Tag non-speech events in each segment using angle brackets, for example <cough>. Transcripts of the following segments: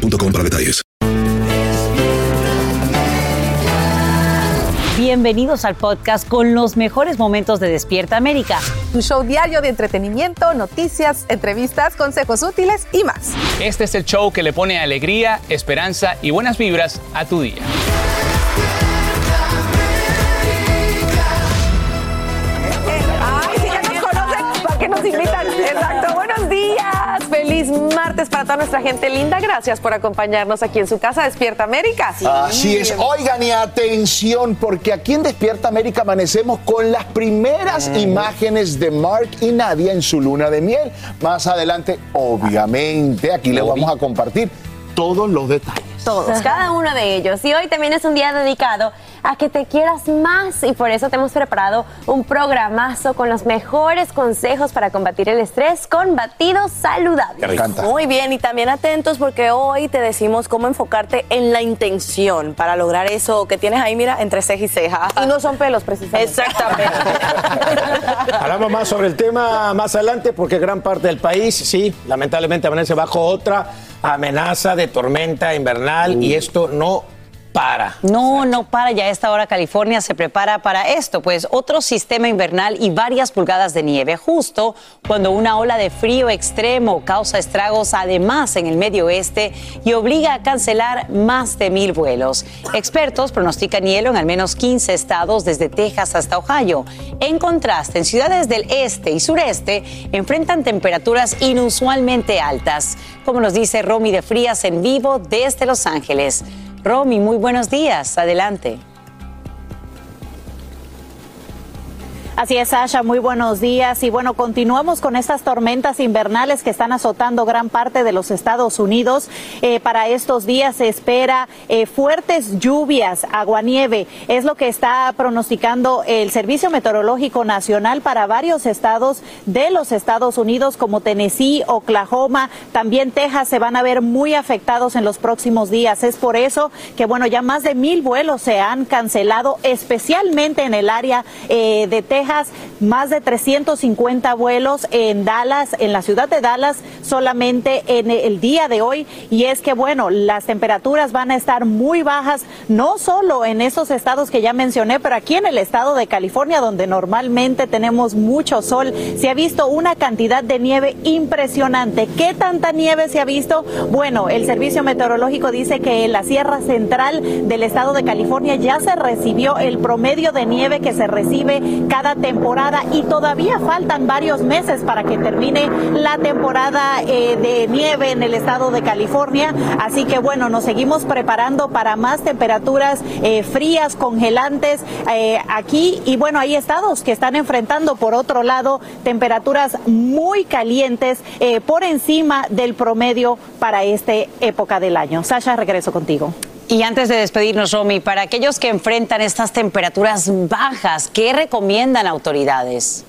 boostmobile.com para detalles. Bienvenidos al podcast con los mejores momentos de Despierta América. Un show diario de entretenimiento, noticias, entrevistas, consejos útiles y más. Este es el show que le pone alegría, esperanza y buenas vibras a tu día. Ay, si ya nos conocen, ¿para qué nos invitan? Exacto, buenos días. Feliz martes para toda nuestra gente linda. Gracias por acompañarnos aquí en su casa Despierta América. Así es. Oigan y atención, porque aquí en Despierta América amanecemos con las primeras imágenes de Mark y Nadia en su luna de miel. Más adelante, obviamente, aquí les vamos a compartir todos los detalles. Todos, cada uno de ellos. Y hoy también es un día dedicado a que te quieras más y por eso te hemos preparado un programazo con los mejores consejos para combatir el estrés con batidos saludables. Me encanta. Muy bien, y también atentos porque hoy te decimos cómo enfocarte en la intención para lograr eso que tienes ahí, mira, entre ceja y ceja. Y no son pelos, precisamente. Exactamente. <laughs> Hablamos más sobre el tema más adelante porque gran parte del país, sí, lamentablemente amanece bajo otra amenaza de tormenta invernal y esto no para. No, no para. Ya a esta hora California se prepara para esto, pues otro sistema invernal y varias pulgadas de nieve, justo cuando una ola de frío extremo causa estragos además en el medio oeste y obliga a cancelar más de mil vuelos. Expertos pronostican hielo en al menos 15 estados desde Texas hasta Ohio. En contraste, en ciudades del este y sureste enfrentan temperaturas inusualmente altas, como nos dice Romy de Frías en vivo desde Los Ángeles. Romy, muy buenos días. Adelante. Así es, Sasha, muy buenos días. Y bueno, continuamos con estas tormentas invernales que están azotando gran parte de los Estados Unidos. Eh, para estos días se espera eh, fuertes lluvias, aguanieve. Es lo que está pronosticando el Servicio Meteorológico Nacional para varios estados de los Estados Unidos, como Tennessee, Oklahoma, también Texas, se van a ver muy afectados en los próximos días. Es por eso que, bueno, ya más de mil vuelos se han cancelado, especialmente en el área eh, de Texas más de 350 vuelos en Dallas, en la ciudad de Dallas, solamente en el día de hoy. Y es que, bueno, las temperaturas van a estar muy bajas, no solo en esos estados que ya mencioné, pero aquí en el estado de California, donde normalmente tenemos mucho sol, se ha visto una cantidad de nieve impresionante. ¿Qué tanta nieve se ha visto? Bueno, el Servicio Meteorológico dice que en la Sierra Central del estado de California ya se recibió el promedio de nieve que se recibe cada temporada y todavía faltan varios meses para que termine la temporada eh, de nieve en el estado de California. Así que bueno, nos seguimos preparando para más temperaturas eh, frías, congelantes eh, aquí. Y bueno, hay estados que están enfrentando por otro lado temperaturas muy calientes por encima del promedio para esta época del año. Sasha, regreso contigo. Y antes de despedirnos, Romy, para aquellos que enfrentan estas temperaturas bajas, ¿qué recomiendan autoridades?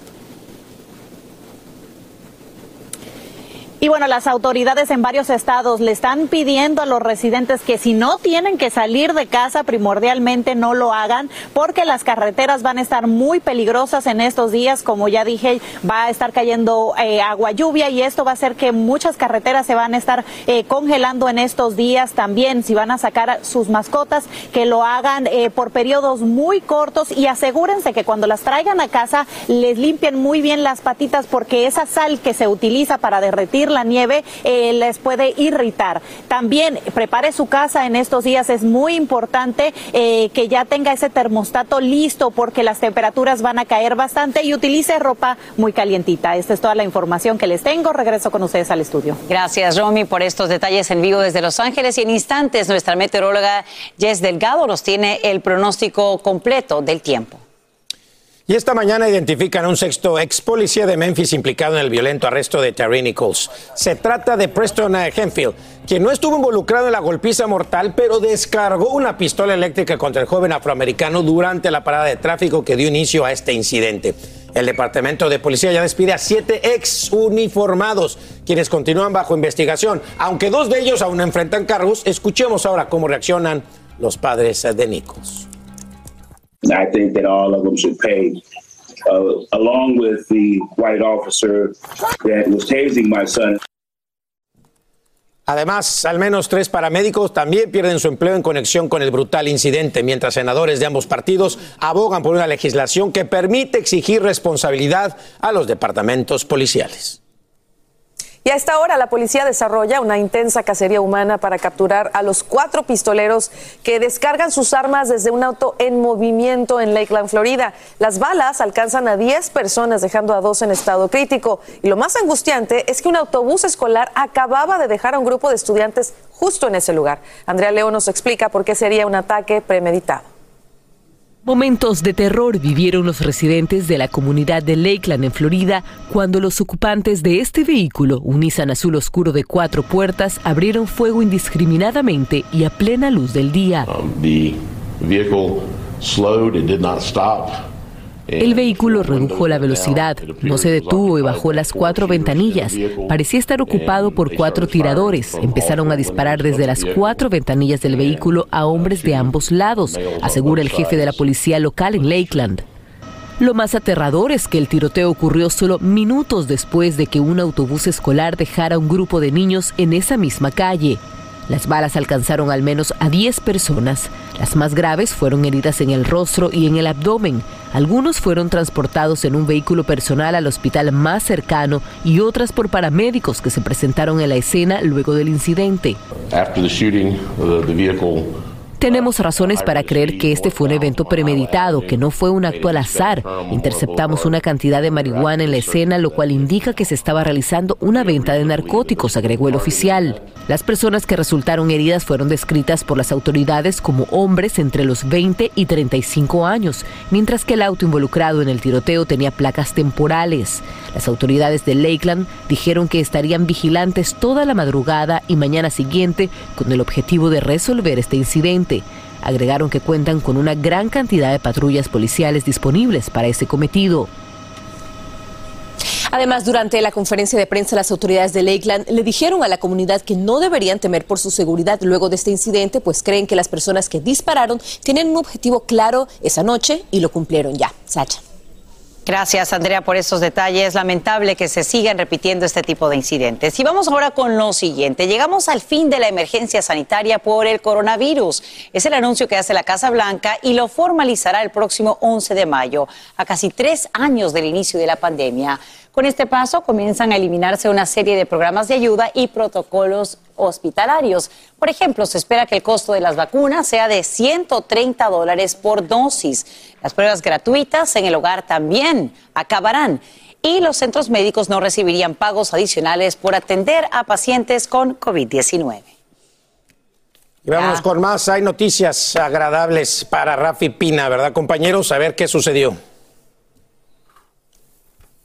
Y bueno, las autoridades en varios estados le están pidiendo a los residentes que si no tienen que salir de casa, primordialmente no lo hagan, porque las carreteras van a estar muy peligrosas en estos días. Como ya dije, va a estar cayendo eh, agua lluvia y esto va a hacer que muchas carreteras se van a estar eh, congelando en estos días también. Si van a sacar sus mascotas, que lo hagan eh, por periodos muy cortos y asegúrense que cuando las traigan a casa les limpien muy bien las patitas porque esa sal que se utiliza para derretir la nieve eh, les puede irritar. También prepare su casa en estos días. Es muy importante eh, que ya tenga ese termostato listo porque las temperaturas van a caer bastante y utilice ropa muy calientita. Esta es toda la información que les tengo. Regreso con ustedes al estudio. Gracias, Romy, por estos detalles en vivo desde Los Ángeles. Y en instantes, nuestra meteoróloga Jess Delgado nos tiene el pronóstico completo del tiempo. Y esta mañana identifican a un sexto ex policía de Memphis implicado en el violento arresto de Terry Nichols. Se trata de Preston Henfield, quien no estuvo involucrado en la golpiza mortal, pero descargó una pistola eléctrica contra el joven afroamericano durante la parada de tráfico que dio inicio a este incidente. El Departamento de Policía ya despide a siete ex uniformados, quienes continúan bajo investigación. Aunque dos de ellos aún enfrentan cargos, escuchemos ahora cómo reaccionan los padres de Nichols. I think that all of them should pay, uh, along with the white officer that was tasing my son. Además, al menos tres paramédicos también pierden su empleo en conexión con el brutal incidente, mientras senadores de ambos partidos abogan por una legislación que permite exigir responsabilidad a los departamentos policiales. Y a esta hora la policía desarrolla una intensa cacería humana para capturar a los cuatro pistoleros que descargan sus armas desde un auto en movimiento en Lakeland, Florida. Las balas alcanzan a 10 personas, dejando a dos en estado crítico. Y lo más angustiante es que un autobús escolar acababa de dejar a un grupo de estudiantes justo en ese lugar. Andrea León nos explica por qué sería un ataque premeditado. Momentos de terror vivieron los residentes de la comunidad de Lakeland en Florida cuando los ocupantes de este vehículo, un Nissan azul oscuro de cuatro puertas, abrieron fuego indiscriminadamente y a plena luz del día. Um, the vehicle slowed and did not stop. El vehículo redujo la velocidad, no se detuvo y bajó las cuatro ventanillas. Parecía estar ocupado por cuatro tiradores. Empezaron a disparar desde las cuatro ventanillas del vehículo a hombres de ambos lados, asegura el jefe de la policía local en Lakeland. Lo más aterrador es que el tiroteo ocurrió solo minutos después de que un autobús escolar dejara a un grupo de niños en esa misma calle. Las balas alcanzaron al menos a 10 personas. Las más graves fueron heridas en el rostro y en el abdomen. Algunos fueron transportados en un vehículo personal al hospital más cercano y otras por paramédicos que se presentaron en la escena luego del incidente. Tenemos razones para creer que este fue un evento premeditado, que no fue un acto al azar. Interceptamos una cantidad de marihuana en la escena, lo cual indica que se estaba realizando una venta de narcóticos, agregó el oficial. Las personas que resultaron heridas fueron descritas por las autoridades como hombres entre los 20 y 35 años, mientras que el auto involucrado en el tiroteo tenía placas temporales. Las autoridades de Lakeland dijeron que estarían vigilantes toda la madrugada y mañana siguiente con el objetivo de resolver este incidente. Agregaron que cuentan con una gran cantidad de patrullas policiales disponibles para ese cometido. Además, durante la conferencia de prensa, las autoridades de Lakeland le dijeron a la comunidad que no deberían temer por su seguridad luego de este incidente, pues creen que las personas que dispararon tienen un objetivo claro esa noche y lo cumplieron ya. Sacha. Gracias, Andrea, por esos detalles. Lamentable que se sigan repitiendo este tipo de incidentes. Y vamos ahora con lo siguiente. Llegamos al fin de la emergencia sanitaria por el coronavirus. Es el anuncio que hace la Casa Blanca y lo formalizará el próximo 11 de mayo, a casi tres años del inicio de la pandemia. Con este paso comienzan a eliminarse una serie de programas de ayuda y protocolos hospitalarios. Por ejemplo, se espera que el costo de las vacunas sea de 130 dólares por dosis. Las pruebas gratuitas en el hogar también acabarán y los centros médicos no recibirían pagos adicionales por atender a pacientes con COVID-19. Vamos con más. Hay noticias agradables para Rafi Pina, ¿verdad, compañeros? A ver qué sucedió.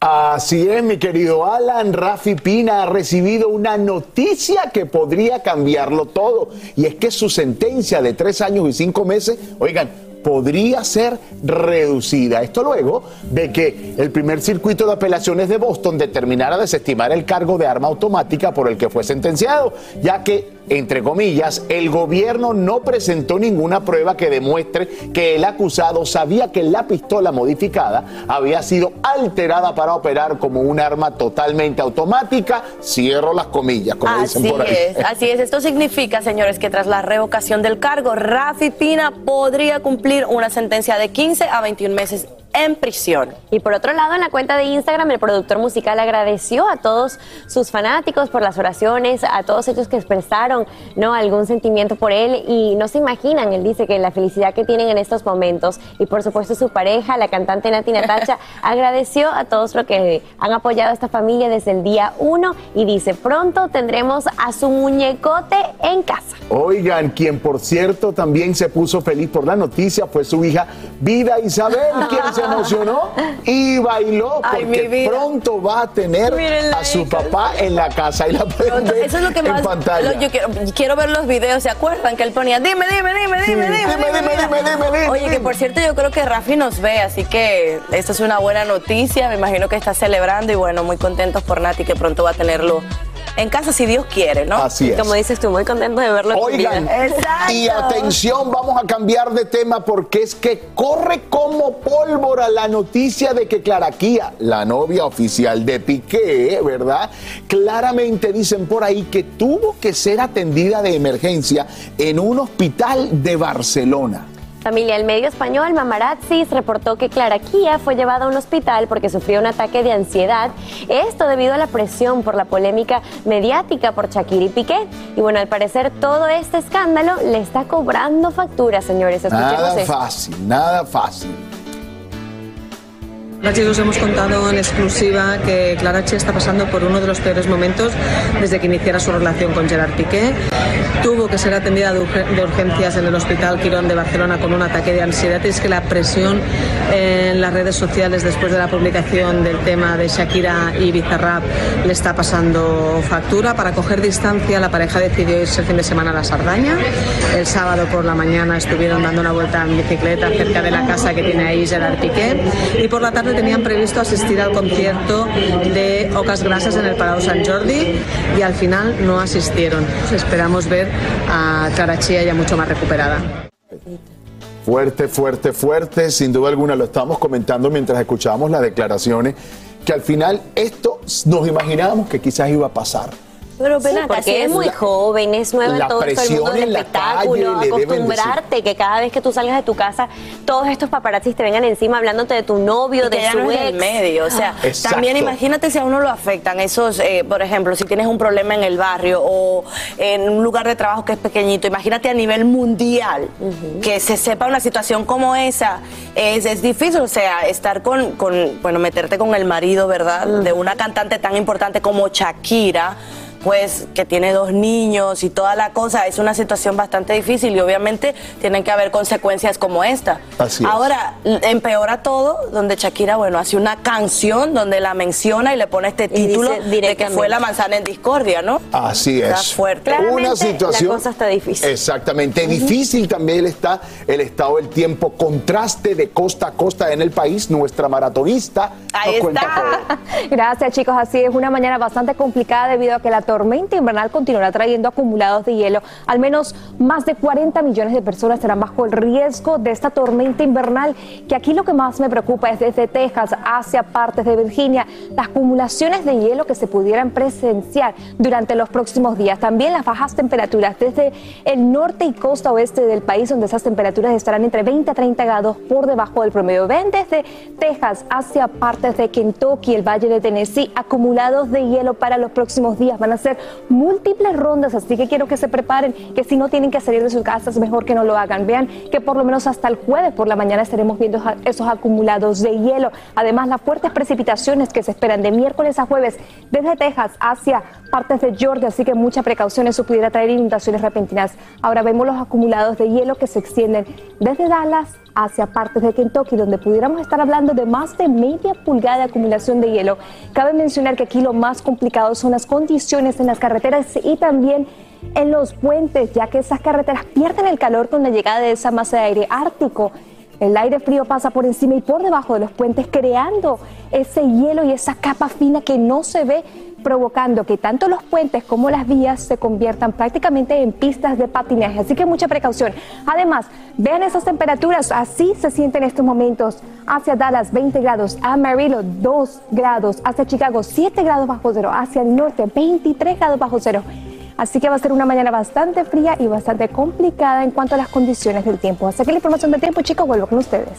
Así es, mi querido Alan. Rafi Pina ha recibido una noticia que podría cambiarlo todo. Y es que su sentencia de tres años y cinco meses, oigan, podría ser reducida. Esto luego de que el primer circuito de apelaciones de Boston determinara desestimar el cargo de arma automática por el que fue sentenciado, ya que entre comillas, el gobierno no presentó ninguna prueba que demuestre que el acusado sabía que la pistola modificada había sido alterada para operar como un arma totalmente automática. Cierro las comillas, como así dicen por ahí. Es, así es. Esto significa, señores, que tras la revocación del cargo, Rafi Pina podría cumplir una sentencia de 15 a 21 meses en prisión. Y por otro lado, en la cuenta de Instagram, el productor musical agradeció a todos sus fanáticos por las oraciones, a todos ellos que expresaron no algún sentimiento por él y no se imaginan, él dice que la felicidad que tienen en estos momentos y por supuesto su pareja, la cantante Nati Natacha, <laughs> agradeció a todos los que han apoyado a esta familia desde el día uno y dice, pronto tendremos a su muñecote en casa. Oigan, quien por cierto también se puso feliz por la noticia fue su hija Vida Isabel, quien se emocionó <laughs> y bailó porque pronto va a tener Mírenla a su ahí, papá en la casa y la pueden ver Eso es lo que en más. pantalla. lo- yo quiero, quiero ver los videos. ¿Se acuerdan que él ponía? Dime, dime, dime, Sí. dime, dime, Dime, dime, dime, dime, dime, Oye, que dime. por cierto, yo creo que Rafi nos ve, así que esta es una buena noticia. Me imagino que está celebrando y bueno, muy contentos por Nati que pronto va a tenerlo en casa si Dios quiere, ¿no? Así es. Como dices tú, muy contento de verlo. Oigan. Exacto. y atención, vamos a cambiar de tema porque es que corre como pólvora la noticia de que Claraquía, la novia oficial de Piqué, ¿verdad? Claramente dicen por ahí que tuvo que ser atendida de emergencia en un hospital de Barcelona. Familia, el medio español Mamarazzis reportó que Clara Kia fue llevada a un hospital porque sufrió un ataque de ansiedad. Esto debido a la presión por la polémica mediática por Shakira y Piqué. Y bueno, al parecer todo este escándalo le está cobrando facturas, señores. Escuchemos Nada esto. fácil, nada fácil. Chicos, hemos contado en exclusiva que Clara Chi está pasando por uno de los peores momentos desde que iniciara su relación con Gerard Piqué. Tuvo que ser atendida de urgencias en el Hospital Quirón de Barcelona con un ataque de ansiedad. Y es que la presión en las redes sociales después de la publicación del tema de Shakira y Bizarrap le está pasando factura. Para coger distancia, la pareja decidió irse el fin de semana a la Sardaña. El sábado por la mañana estuvieron dando una vuelta en bicicleta cerca de la casa que tiene ahí Gerard Piqué. Y por la tarde tenían previsto asistir al concierto de Ocas Grasas en el Palau Sant Jordi y al final no asistieron. Esperamos ver a Clara Chía ya mucho más recuperada. Fuerte, fuerte, fuerte. Sin duda alguna lo estábamos comentando mientras escuchábamos las declaraciones, que al final esto nos imaginábamos que quizás iba a pasar. Pero ven Sí, acá, porque si es muy joven, es nueva en todo esto del mundo del en espectáculo, calle, acostumbrarte que cada vez que tú salgas de tu casa, todos estos paparazzis te vengan encima hablándote de tu novio, Y de su ex. del medio, o sea, Exacto. también imagínate si a uno lo afectan esos, eh, por ejemplo, si tienes un problema en el barrio o en un lugar de trabajo que es pequeñito, imagínate a nivel mundial que se sepa una situación como esa, es, es difícil, o sea, estar con, con, bueno, meterte con el marido, ¿verdad? De una cantante tan importante como Shakira. Pues que tiene dos niños y toda la cosa, es una situación bastante difícil y obviamente tienen que haber consecuencias como esta. Así es. Ahora, empeora todo, donde Shakira, bueno, hace una canción donde la menciona y le pone este título de que fue la manzana en discordia, ¿no? Así es. Está fuerte. Una Claramente, situación. la cosa está difícil. Exactamente. Difícil también está el estado del tiempo, contraste de costa a costa en el país. Nuestra maratonista Ahí nos cuenta está. todo. <laughs> Gracias chicos, así es una mañana bastante complicada debido a que la tormenta invernal continuará trayendo acumulados de hielo. Al menos más de 40 millones de personas estarán bajo el riesgo de esta tormenta invernal, que aquí lo que más me preocupa es desde Texas hacia partes de Virginia, las acumulaciones de hielo que se pudieran presenciar durante los próximos días. También las bajas temperaturas desde el norte y costa oeste del país, donde esas temperaturas estarán entre 20 a 30 grados por debajo del promedio. Ven desde Texas hacia partes de Kentucky, el Valle de Tennessee, acumulados de hielo para los próximos días. Van a ser múltiples rondas, así que quiero que se preparen, que si no tienen que salir de sus casas, mejor que no lo hagan. Vean que por lo menos hasta el jueves por la mañana estaremos viendo esos acumulados de hielo. Además, las fuertes precipitaciones que se esperan de miércoles a jueves desde Texas hacia partes de Georgia, así que mucha precaución, eso pudiera traer inundaciones repentinas. Ahora vemos los acumulados de hielo que se extienden desde Dallas hacia partes de Kentucky, donde pudiéramos estar hablando de más de media pulgada de acumulación de hielo. Cabe mencionar que aquí lo más complicado son las condiciones en las carreteras y también en los puentes, ya que esas carreteras pierden el calor con la llegada de esa masa de aire ártico. El aire frío pasa por encima y por debajo de los puentes, creando ese hielo y esa capa fina que no se ve, provocando que tanto los puentes como las vías se conviertan prácticamente en pistas de patinaje. Así que mucha precaución. Además, vean esas temperaturas, así se sienten en estos momentos. Hacia Dallas, 20 grados, Amarillo, 2 grados, hacia Chicago, 7 grados bajo cero, hacia el norte, 23 grados bajo cero. Así que va a ser una mañana bastante fría y bastante complicada en cuanto a las condiciones del tiempo. Hasta aquí la información del tiempo, chicos, vuelvo con ustedes.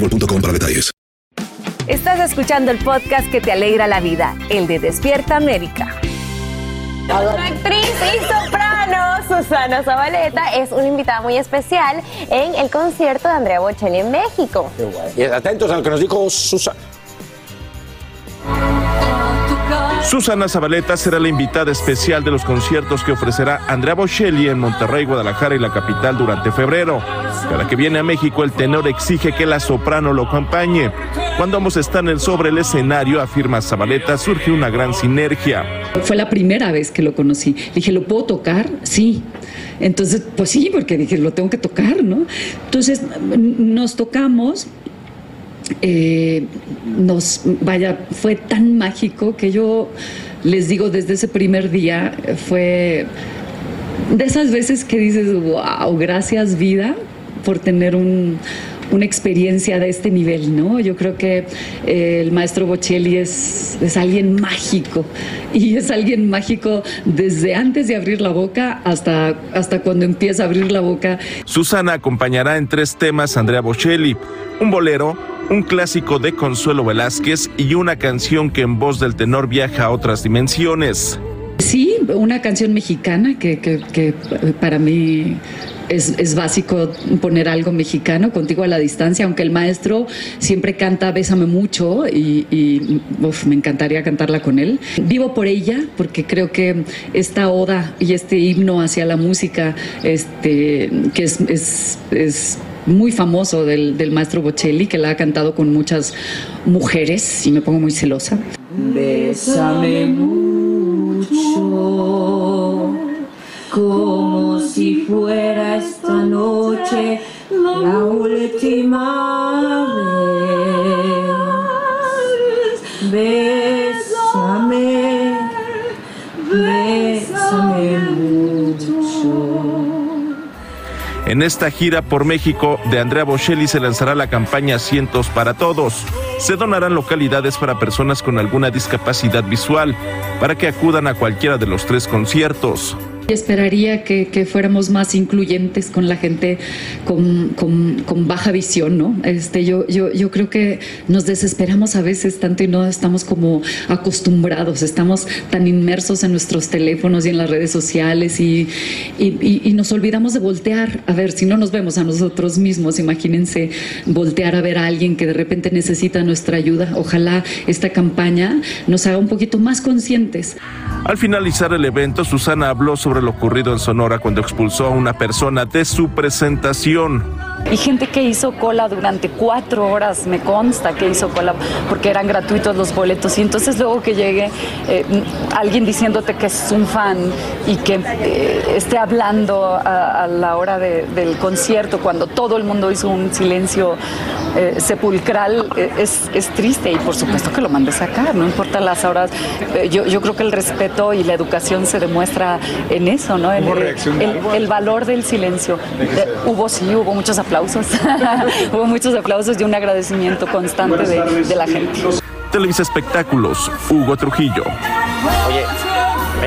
boostmobile.com para detalles. Estás escuchando el podcast que te alegra la vida, el de Despierta América. Nuestra actriz y soprano Susana Zabaleta es una invitada muy especial en el concierto de Andrea Bocelli en México. Y atentos a lo que nos dijo Susana. Susana Zabaleta será la invitada especial de los conciertos que ofrecerá Andrea Bocelli en Monterrey, Guadalajara y la capital durante febrero. Cada que viene a México, el tenor exige que la soprano lo acompañe. Cuando ambos están sobre el escenario, afirma Zabaleta, surge una gran sinergia. Fue la primera vez que lo conocí. Le dije, ¿lo puedo tocar? Sí. Entonces, pues sí, porque dije, lo tengo que tocar, ¿no? Entonces, nos tocamos eh, nos, vaya, fue tan mágico que yo les digo desde ese primer día, fue de esas veces que dices, wow, gracias vida por tener un, una experiencia de este nivel, ¿no? Yo creo que eh, el maestro Bocelli es, es alguien mágico y es alguien mágico desde antes de abrir la boca hasta, hasta cuando empieza a abrir la boca. Susana acompañará en tres temas a Andrea Bocelli, un bolero, un clásico de Consuelo Velázquez y una canción que en voz del tenor viaja a otras dimensiones. Sí, una canción mexicana que, que, que para mí es, es, básico poner algo mexicano, contigo a la distancia, aunque el maestro siempre canta Bésame mucho y, me encantaría cantarla con él. Vivo por ella porque creo que esta oda y este himno hacia la música, este, que es, es, es muy famoso del, del, maestro Bocelli, que la ha cantado con muchas mujeres y me pongo muy celosa. Bésame mucho, como si fuera esta noche la última vez. Bésame, bésame mucho. En esta gira por México de Andrea Bocelli se lanzará la campaña Cientos para Todos. Se donarán localidades para personas con alguna discapacidad visual para que acudan a cualquiera de los tres conciertos. Esperaría que, fuéramos más incluyentes con la gente con, baja visión, ¿no? Este, yo, yo, yo creo que nos desesperamos a veces tanto y no estamos como acostumbrados, estamos tan inmersos en nuestros teléfonos y en las redes sociales y, y nos olvidamos de voltear. A ver, si no nos vemos a nosotros mismos, imagínense voltear a ver a alguien que de repente necesita nuestra ayuda. Ojalá esta campaña nos haga un poquito más conscientes. Al finalizar el evento, Susana habló sobre lo ocurrido en Sonora cuando expulsó a una persona de su presentación. Y gente que hizo cola durante cuatro horas, me consta que hizo cola porque eran gratuitos los boletos. Y entonces luego que llegue eh, alguien diciéndote que es un fan y que eh, esté hablando a, a la hora de, del concierto, cuando todo el mundo hizo un silencio eh, sepulcral, es, es, triste. Y por supuesto que lo mandé sacar, no importa las horas. yo, yo creo que el respeto y la educación se demuestra en eso, ¿no? En el, el, el, valor del silencio. hubo, sí, hubo muchos aplausos. <laughs> Hubo muchos aplausos y un agradecimiento constante de, de la gente. Televisa Espectáculos, Hugo Trujillo. Oye,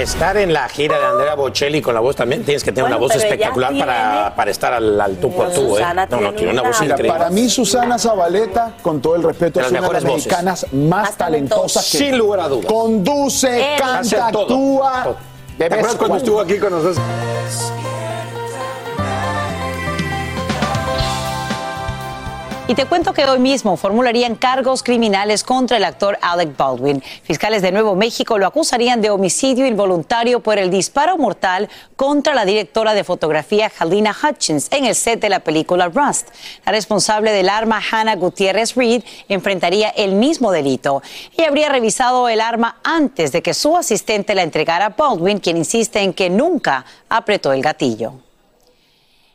estar en la gira de Andrea Bocelli con la voz también tienes que tener Bueno, una voz espectacular para, tiene- para estar al, al tú por tú, ¿eh? Susana No, no, tiene una voz Mira, increíble. para mí Susana Zabaleta, con todo el respeto, De es las una de las voces. mexicanas más, talentosas que Sin lugar a dudas. conduce, canta, todo, actúa. todo. ¿Te acuerdas cuando estuvo aquí con nosotros? Y te cuento que hoy mismo formularían cargos criminales contra el actor Alec Baldwin. Fiscales de Nuevo México lo acusarían de homicidio involuntario por el disparo mortal contra la directora de fotografía Halina Hutchins en el set de la película Rust. La responsable del arma, Hannah Gutiérrez Reed, enfrentaría el mismo delito. Ella habría revisado el arma antes de que su asistente la entregara a Baldwin, quien insiste en que nunca apretó el gatillo.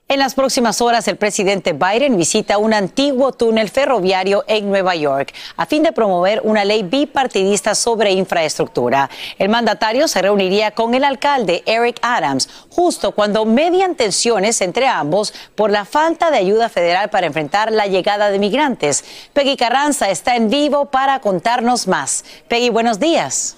En las próximas horas, el presidente Biden visita un antiguo túnel ferroviario en Nueva York a fin de promover una ley bipartidista sobre infraestructura. El mandatario se reuniría con el alcalde Eric Adams justo cuando median tensiones entre ambos por la falta de ayuda federal para enfrentar la llegada de migrantes. Peggy Carranza está en vivo para contarnos más. Peggy, buenos días.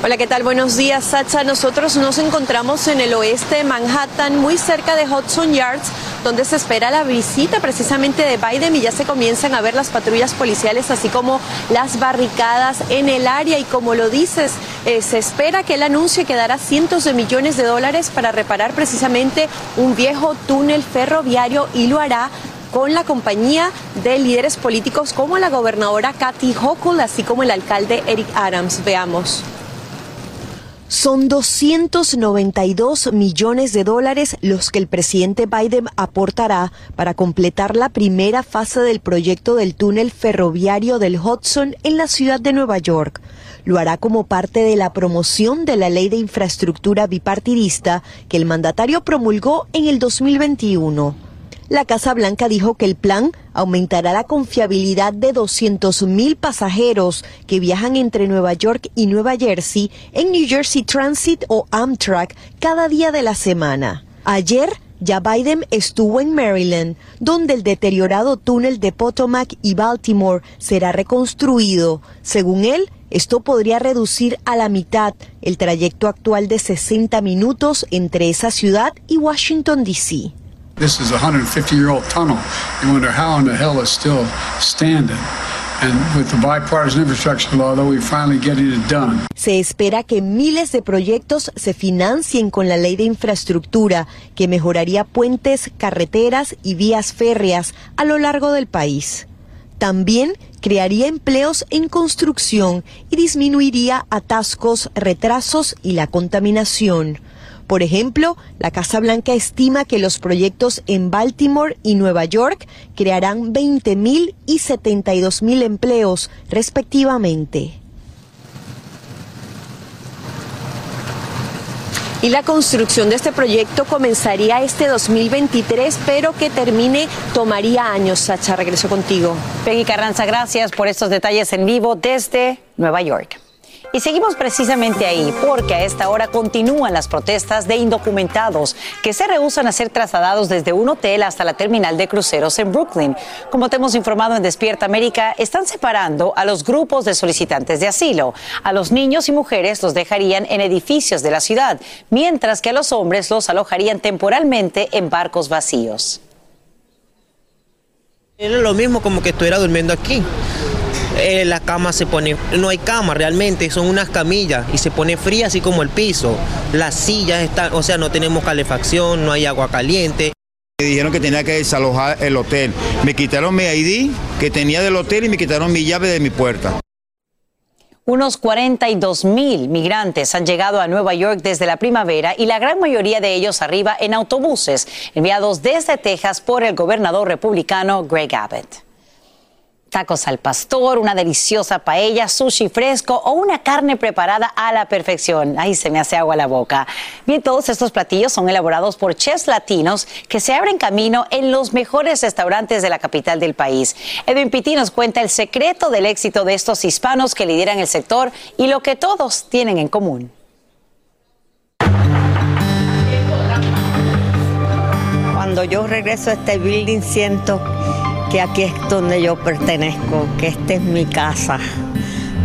Hola, ¿qué tal? Buenos días, Sacha. Nosotros nos encontramos en el oeste de Manhattan, muy cerca de Hudson Yards, donde se espera la visita precisamente de Biden y ya se comienzan a ver las patrullas policiales, así como las barricadas en el área. Y como lo dices, eh, se espera que él anuncie que dará cientos de millones de dólares para reparar precisamente un viejo túnel ferroviario y lo hará con la compañía de líderes políticos como la gobernadora Kathy Hochul, así como el alcalde Eric Adams. Veamos. Son 292 millones de dólares los que el presidente Biden aportará para completar la primera fase del proyecto del túnel ferroviario del Hudson en la ciudad de Nueva York. Lo hará como parte de la promoción de la ley de infraestructura bipartidista que el mandatario promulgó en el 2021. La Casa Blanca dijo que el plan aumentará la confiabilidad de 200.000 pasajeros que viajan entre Nueva York y Nueva Jersey en New Jersey Transit o Amtrak cada día de la semana. Ayer, ya Biden estuvo en Maryland, donde el deteriorado túnel de Potomac y Baltimore será reconstruido. Según él, esto podría reducir a la mitad el trayecto actual de 60 minutos entre esa ciudad y Washington, D.C. This is a 150 year old tunnel. You wonder how in the hell it's still standing. And with the bipartisan infrastructure law, though, we're finally getting it done. Se espera que miles de proyectos se financien con la ley de infraestructura que mejoraría puentes, carreteras y vías férreas a lo largo del país. También crearía empleos en construcción y disminuiría atascos, retrasos y la contaminación. Por ejemplo, la Casa Blanca estima que los proyectos en Baltimore y Nueva York crearán 20.000 y 72.000 empleos, respectivamente. Y la construcción de este proyecto comenzaría este 2023, pero que termine tomaría años. Sacha, regreso contigo. Peggy Carranza, gracias por estos detalles en vivo desde Nueva York. Y seguimos precisamente ahí porque a esta hora continúan las protestas de indocumentados que se rehusan a ser trasladados desde un hotel hasta la terminal de cruceros en Brooklyn. Como te hemos informado en Despierta América, están separando a los grupos de solicitantes de asilo. A los niños y mujeres los dejarían en edificios de la ciudad, mientras que a los hombres los alojarían temporalmente en barcos vacíos. Es lo mismo como que estuviera durmiendo aquí. Eh, la cama se pone, no hay cama realmente, son unas camillas y se pone fría así como el piso. Las sillas están, o sea, no tenemos calefacción, no hay agua caliente. Me dijeron que tenía que desalojar el hotel. Me quitaron mi ID que tenía del hotel y me quitaron mi llave de mi puerta. Unos 42 mil migrantes han llegado a Nueva York desde la primavera y la gran mayoría de ellos arriba en autobuses enviados desde Texas por el gobernador republicano Greg Abbott. Tacos al pastor, una deliciosa paella, sushi fresco o una carne preparada a la perfección. Ahí se me hace agua la boca. Bien, todos estos platillos son elaborados por chefs latinos que se abren camino en los mejores restaurantes de la capital del país. Edwin Pitti nos cuenta el secreto del éxito de estos hispanos que lideran el sector y lo que todos tienen en común. Cuando yo regreso a este building siento que aquí es donde yo pertenezco, que esta es mi casa.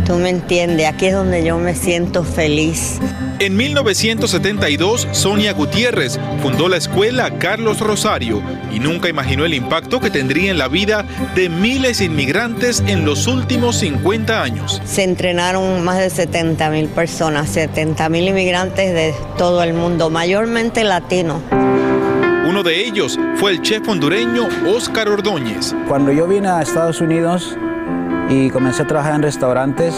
Tú me entiendes, aquí es donde yo me siento feliz. En 1972, Sonia Gutiérrez fundó la escuela Carlos Rosario y nunca imaginó el impacto que tendría en la vida de miles de inmigrantes en los últimos 50 años. Se entrenaron más de 70 mil personas, 70 mil inmigrantes de todo el mundo, mayormente latinos. Uno de ellos fue el chef hondureño Óscar Ordóñez. Cuando yo vine a Estados Unidos y comencé a trabajar en restaurantes,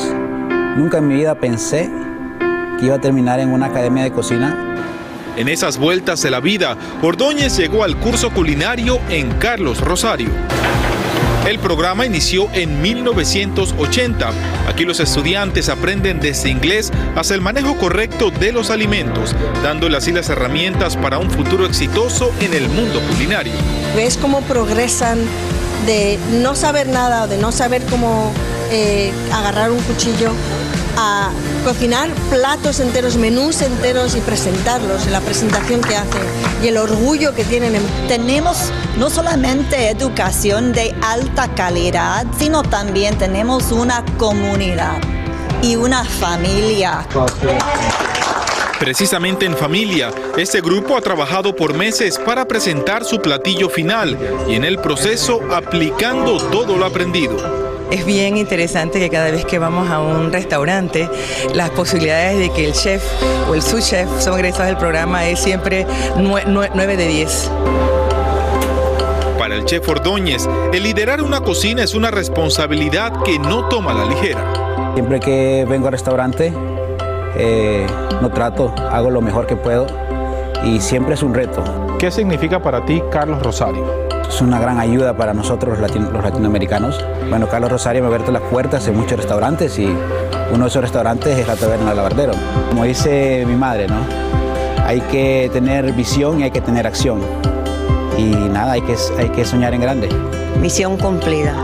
nunca en mi vida pensé que iba a terminar en una academia de cocina. En esas vueltas de la vida, Ordóñez llegó al curso culinario en Carlos Rosario. El programa inició en 1980. Aquí los estudiantes aprenden desde inglés hasta el manejo correcto de los alimentos, dándole así las herramientas para un futuro exitoso en el mundo culinario. ves cómo progresan de no saber nada, de no saber cómo eh, agarrar un cuchillo, a cocinar platos enteros, menús enteros y presentarlos, la presentación que hacen y el orgullo que tienen. Tenemos no solamente educación de alta calidad, sino también tenemos una comunidad y una familia. Precisamente en familia, este grupo ha trabajado por meses para presentar su platillo final y en el proceso aplicando todo lo aprendido. Es bien interesante que cada vez que vamos a un restaurante, las posibilidades de que el chef o el sous chef son egresados del programa es siempre 9 de 10. Para el chef Ordóñez, el liderar una cocina es una responsabilidad que no toma la ligera. Siempre que vengo al restaurante, eh, no trato, hago lo mejor que puedo y siempre es un reto. ¿Qué significa para ti Carlos Rosario? Es una gran ayuda para nosotros los, latino- los latinoamericanos. Bueno, Carlos Rosario me ha abierto las puertas en muchos restaurantes y uno de esos restaurantes es la Taberna del Labardero. Como dice mi madre, ¿no? Hay que tener visión y hay que tener acción. Y nada, hay que, hay que soñar en grande. Misión cumplida.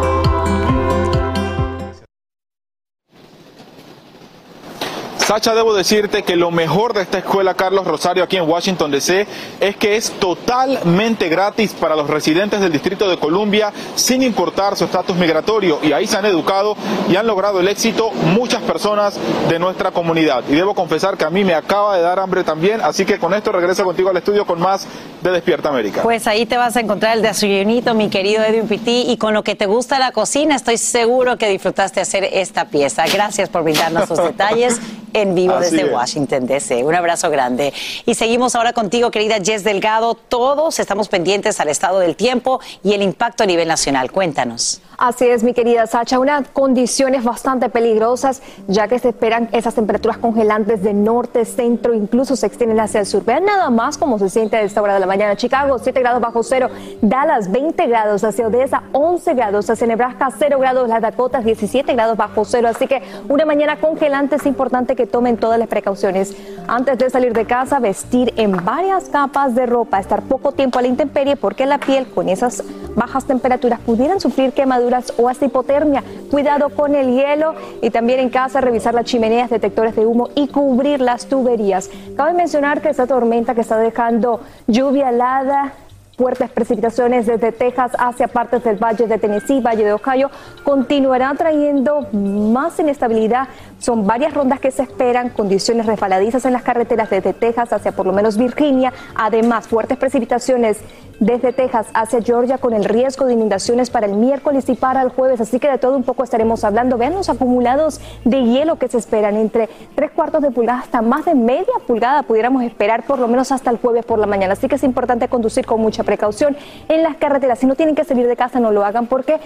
Sacha, debo decirte que lo mejor de esta escuela Carlos Rosario aquí en Washington DC es que es totalmente gratis para los residentes del Distrito de Columbia sin importar su estatus migratorio y ahí se han educado y han logrado el éxito muchas personas de nuestra comunidad. Y debo confesar que a mí me acaba de dar hambre también, así que con esto regreso contigo al estudio con más de Despierta América. Pues ahí te vas a encontrar el desayunito, mi querido Edwin Pitti, y con lo que te gusta la cocina, estoy seguro que disfrutaste hacer esta pieza. Gracias por brindarnos sus <laughs> detalles en vivo Así desde es. Washington DC. Un abrazo grande. Y seguimos ahora contigo, querida Jess Delgado. Todos estamos pendientes al estado del tiempo y el impacto a nivel nacional. Cuéntanos. Así es, mi querida Sacha, unas condiciones bastante peligrosas, ya que se esperan esas temperaturas congelantes de norte, centro, incluso se extienden hacia el sur. Vean nada más cómo se siente a esta hora de la mañana. Chicago, 7 grados bajo cero. Dallas, 20 grados. Hacia Odessa, 11 grados. Hacia Nebraska, 0 grados. Las Dakotas, 17 grados bajo cero. Así que una mañana congelante es importante que tomen todas las precauciones. Antes de salir de casa, vestir en varias capas de ropa, estar poco tiempo a la intemperie, porque la piel con esas bajas temperaturas pudieran sufrir quemaduras o hasta hipotermia. Cuidado con el hielo y también en casa revisar las chimeneas, detectores de humo y cubrir las tuberías. Cabe mencionar que esta tormenta que está dejando lluvia helada fuertes precipitaciones desde Texas hacia partes del Valle de Tennessee, Valle de Ohio, continuarán trayendo más inestabilidad. Son varias rondas que se esperan, condiciones resbaladizas en las carreteras desde Texas hacia por lo menos Virginia, además fuertes precipitaciones desde Texas hacia Georgia con el riesgo de inundaciones para el miércoles y para el jueves, así que de todo un poco estaremos hablando. Vean los acumulados de hielo que se esperan entre tres cuartos de pulgada hasta más de media pulgada pudiéramos esperar por lo menos hasta el jueves por la mañana, así que es importante conducir con mucha precaución en las carreteras. Si no tienen que salir de casa, no lo hagan porque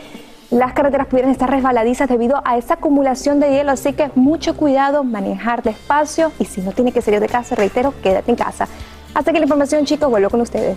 las carreteras pudieran estar resbaladizas debido a esa acumulación de hielo, así que mucho cuidado, manejar despacio y si no tiene que salir de casa, reitero, quédate en casa. Hasta que la información, chicos, vuelvo con ustedes.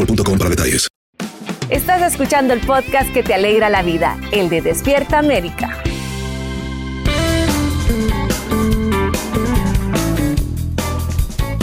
boostmobile.com para detalles. Estás escuchando el podcast que te alegra la vida, el de Despierta América.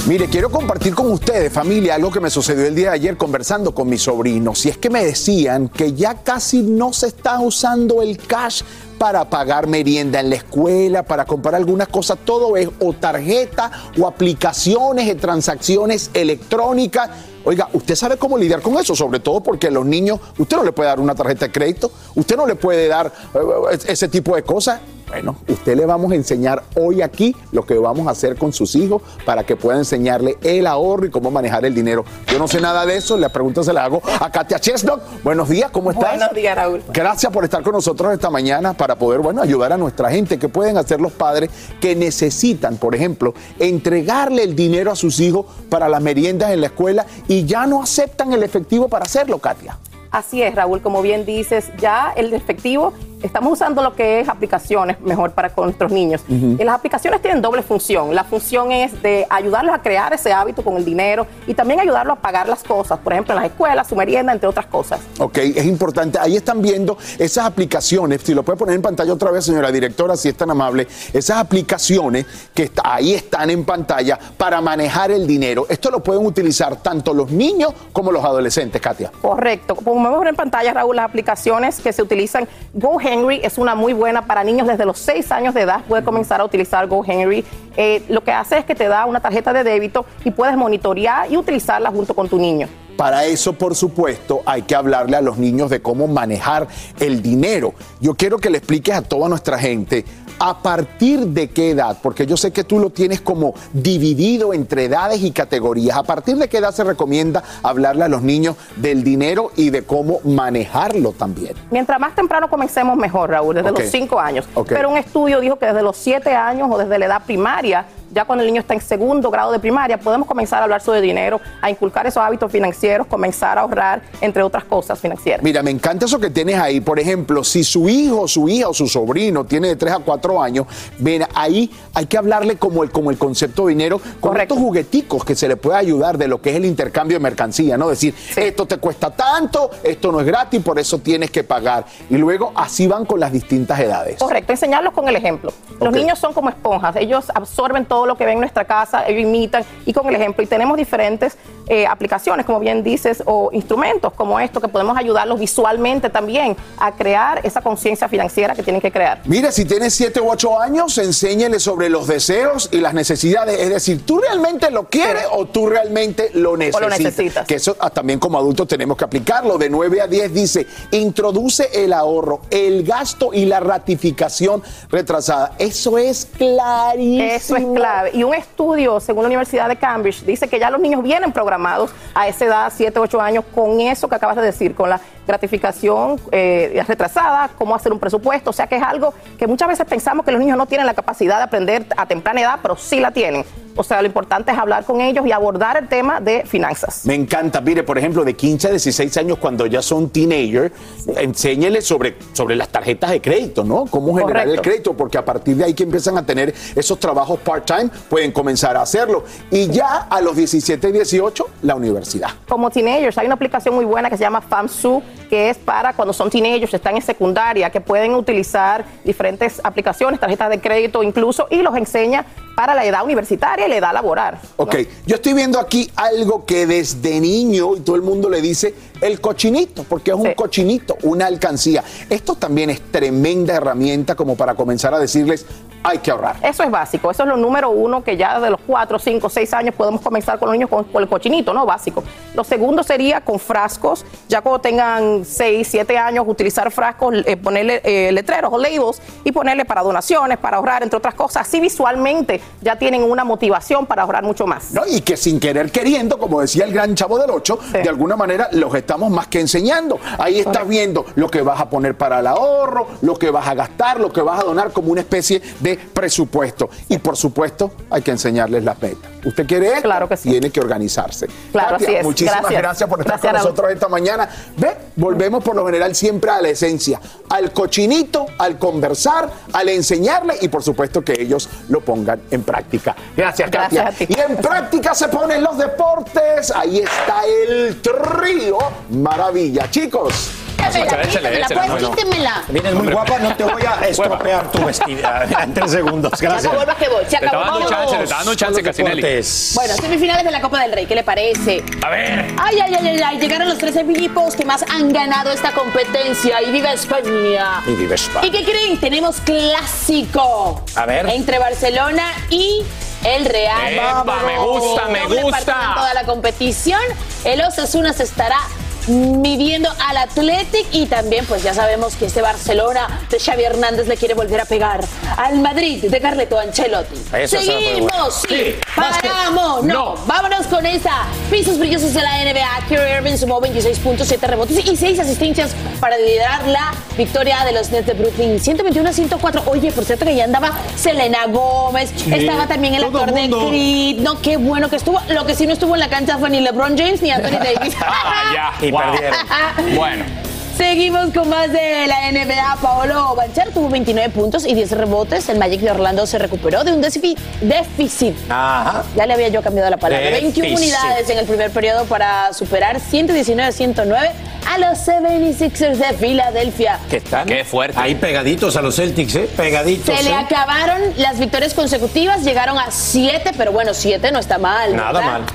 Mire, quiero compartir con ustedes, familia, algo que me sucedió el día de ayer conversando con mis sobrinos. Y es que me decían que ya casi no se está usando el cash para pagar merienda en la escuela, para comprar algunas cosas. Todo es o tarjeta o aplicaciones de transacciones electrónicas. Oiga, ¿usted sabe cómo lidiar con eso? Sobre todo porque los niños, usted no le puede dar una tarjeta de crédito, usted no le puede dar eh, ese tipo de cosas. Bueno, usted le vamos a enseñar hoy aquí lo que vamos a hacer con sus hijos para que pueda enseñarle el ahorro y cómo manejar el dinero. Yo no sé nada de eso, la pregunta se la hago a Katia Chesnock. Buenos días, ¿cómo estás? Buenos días, Raúl. Gracias por estar con nosotros esta mañana para poder, bueno, ayudar a nuestra gente. que pueden hacer los padres que necesitan, por ejemplo, entregarle el dinero a sus hijos para las meriendas en la escuela y ya no aceptan el efectivo para hacerlo, Katia? Así es, Raúl, como bien dices, ya el efectivo estamos usando lo que es aplicaciones mejor para con nuestros niños. Y las aplicaciones tienen doble función. La función es de ayudarlos a crear ese hábito con el dinero y también ayudarlos a pagar las cosas, por ejemplo, en las escuelas, su merienda, entre otras cosas. Ok, es importante. Ahí están viendo esas aplicaciones, si lo puede poner en pantalla otra vez, señora directora, si es tan amable, esas aplicaciones que ahí están en pantalla para manejar el dinero. Esto lo pueden utilizar tanto los niños como los adolescentes, Katia. Correcto. Como vemos en pantalla, Raúl, las aplicaciones que se utilizan, Go Henry es una muy buena para niños desde los 6 años de edad. Puede comenzar a utilizar Go Henry. Eh, lo que hace es que te da una tarjeta de débito y puedes monitorear y utilizarla junto con tu niño. Para eso, por supuesto, hay que hablarle a los niños de cómo manejar el dinero. Yo quiero que le expliques a toda nuestra gente a partir de qué edad, porque yo sé que tú lo tienes como dividido entre edades y categorías. ¿A partir de qué edad se recomienda hablarle a los niños del dinero y de cómo manejarlo también? Mientras más temprano comencemos, mejor, Raúl, desde los 5 años. Pero un estudio dijo que desde los 7 años o desde la edad primaria ya cuando el niño está en segundo grado de primaria, podemos comenzar a hablar sobre dinero, a inculcar esos hábitos financieros, comenzar a ahorrar, entre otras cosas financieras. Mira, me encanta eso que tienes ahí. Por ejemplo, si su hijo, su hija o su sobrino tiene de 3 a 4 años, ven, ahí hay que hablarle como el, como el concepto de dinero, con estos jugueticos que se le puede ayudar de lo que es el intercambio de mercancía, ¿no? Decir, esto te cuesta tanto, esto no es gratis, por eso tienes que pagar. Y luego así van con las distintas edades. Correcto, enseñarlos con el ejemplo. Los niños son como esponjas, ellos absorben todo lo que ven en nuestra casa, ellos imitan y con el ejemplo. Y tenemos diferentes eh, aplicaciones, como bien dices, o instrumentos como esto que podemos ayudarlos visualmente también a crear esa conciencia financiera que tienen que crear. Mira, si tienes 7 u 8 años, enséñele sobre los deseos y las necesidades. Es decir, ¿tú realmente lo quieres o tú realmente lo necesitas? lo necesitas. Que eso ah, también como adultos tenemos que aplicarlo. De 9 a 10 dice, introduce el ahorro, el gasto y la ratificación retrasada. Eso es clarísimo. Eso es Y un estudio, según la Universidad de Cambridge, dice que ya los niños vienen programados a esa edad, 7, 8 años, con eso que acabas de decir, con la gratificación eh, retrasada, cómo hacer un presupuesto. O sea que es algo que muchas veces pensamos que los niños no tienen la capacidad de aprender a temprana edad, pero sí la tienen. O sea, lo importante es hablar con ellos y abordar el tema de finanzas. Me encanta. Mire, por ejemplo, de 15 a 16 años, cuando ya son teenagers, enséñele sobre, sobre las tarjetas de crédito, ¿no? Cómo generar el crédito, porque a partir de ahí que empiezan a tener esos trabajos part-time, pueden comenzar a hacerlo. Y ya a los 17 y 18, la universidad. Como teenagers, hay una aplicación muy buena que se llama FAMSU, que es para cuando son teenagers, están en secundaria, que pueden utilizar diferentes aplicaciones, tarjetas de crédito incluso, y los enseña para la edad universitaria y la edad laboral. Ok, yo estoy viendo aquí algo que desde niño y todo el mundo le dice el cochinito, porque es un cochinito, una alcancía. Esto también es tremenda herramienta como para comenzar a decirles, hay que ahorrar. Eso es básico, eso es lo número uno que ya de los cuatro, cinco, seis años podemos comenzar con los niños con, el cochinito, ¿no? Básico. Lo segundo sería con frascos, ya cuando tengan seis, siete años, utilizar frascos, eh, ponerle eh, letreros o labels y ponerle para donaciones, para ahorrar, entre otras cosas. Así visualmente ya tienen una motivación para ahorrar mucho más. No, y que sin querer queriendo, como decía el gran chavo del 8, de alguna manera los estamos más que enseñando. Ahí estás viendo lo que vas a poner para el ahorro, lo que vas a gastar, lo que vas a donar como una especie de presupuesto. Y por supuesto, hay que enseñarles las metas. ¿Usted quiere esto? Claro que sí. Tiene que organizarse. Claro, así es. Muchísimas gracias, por estar con nosotros esta mañana. Ve, volvemos por lo general siempre a la esencia, al cochinito, al conversar, al enseñarle y por supuesto que ellos lo pongan en práctica. Gracias, Katia. Y en práctica se ponen los deportes. Ahí está el trío. Maravilla, chicos. Quítemela, Vienes muy guapa, no te voy a estropear tu vestida <laughs> en tres segundos. Gracias. Se acabó el basquetbol, se acabó. Te está dando chance, te está dando chance, Casinelli. Bueno, semifinales de la Copa del Rey, ¿qué le parece? A ver. Ay, ay, ay, ay, ay. Llegaron los 13 equipos que más han ganado esta competencia. Y viva España. Y viva España. ¿Y qué creen? Tenemos clásico. A ver. Entre Barcelona y el Real. Epa, me gusta, me gusta. toda la competición. El Osasuna se estará midiendo al Athletic y también pues ya sabemos que este Barcelona de Xavi Hernández le quiere volver a pegar al Madrid de Carleto Ancelotti. Eso bueno. Seguimos, sí, paramos, no. vámonos con esa. Pisos brillosos de la NBA, Kyrie Irving sumó 26 puntos, 7 rebotes y 6 asistencias para liderar la victoria de los Nets de Brooklyn. 121 a 104. Oye, por cierto que ya andaba Selena Gómez, Sí, estaba también el actor de. Creed. No, qué bueno que estuvo. Lo que sí no estuvo en la cancha fue ni LeBron James ni Anthony <laughs> Davis. Ah, ya. <laughs> Wow. perdieron. <laughs> Bueno. Seguimos con más de la NBA. Paolo Banchero tuvo 29 puntos y 10 rebotes. El Magic de Orlando se recuperó de un déficit. Ajá. Ya le había yo cambiado la palabra. Déficit. 21 unidades en el primer periodo para superar 119-109 a los 76ers de Filadelfia. ¿Qué están? Qué fuerte. Ahí pegaditos a los Celtics, ¿eh? Pegaditos. Se le ¿eh? acabaron las victorias consecutivas, llegaron a 7, pero bueno, 7 no está mal. Nada ¿verdad? mal.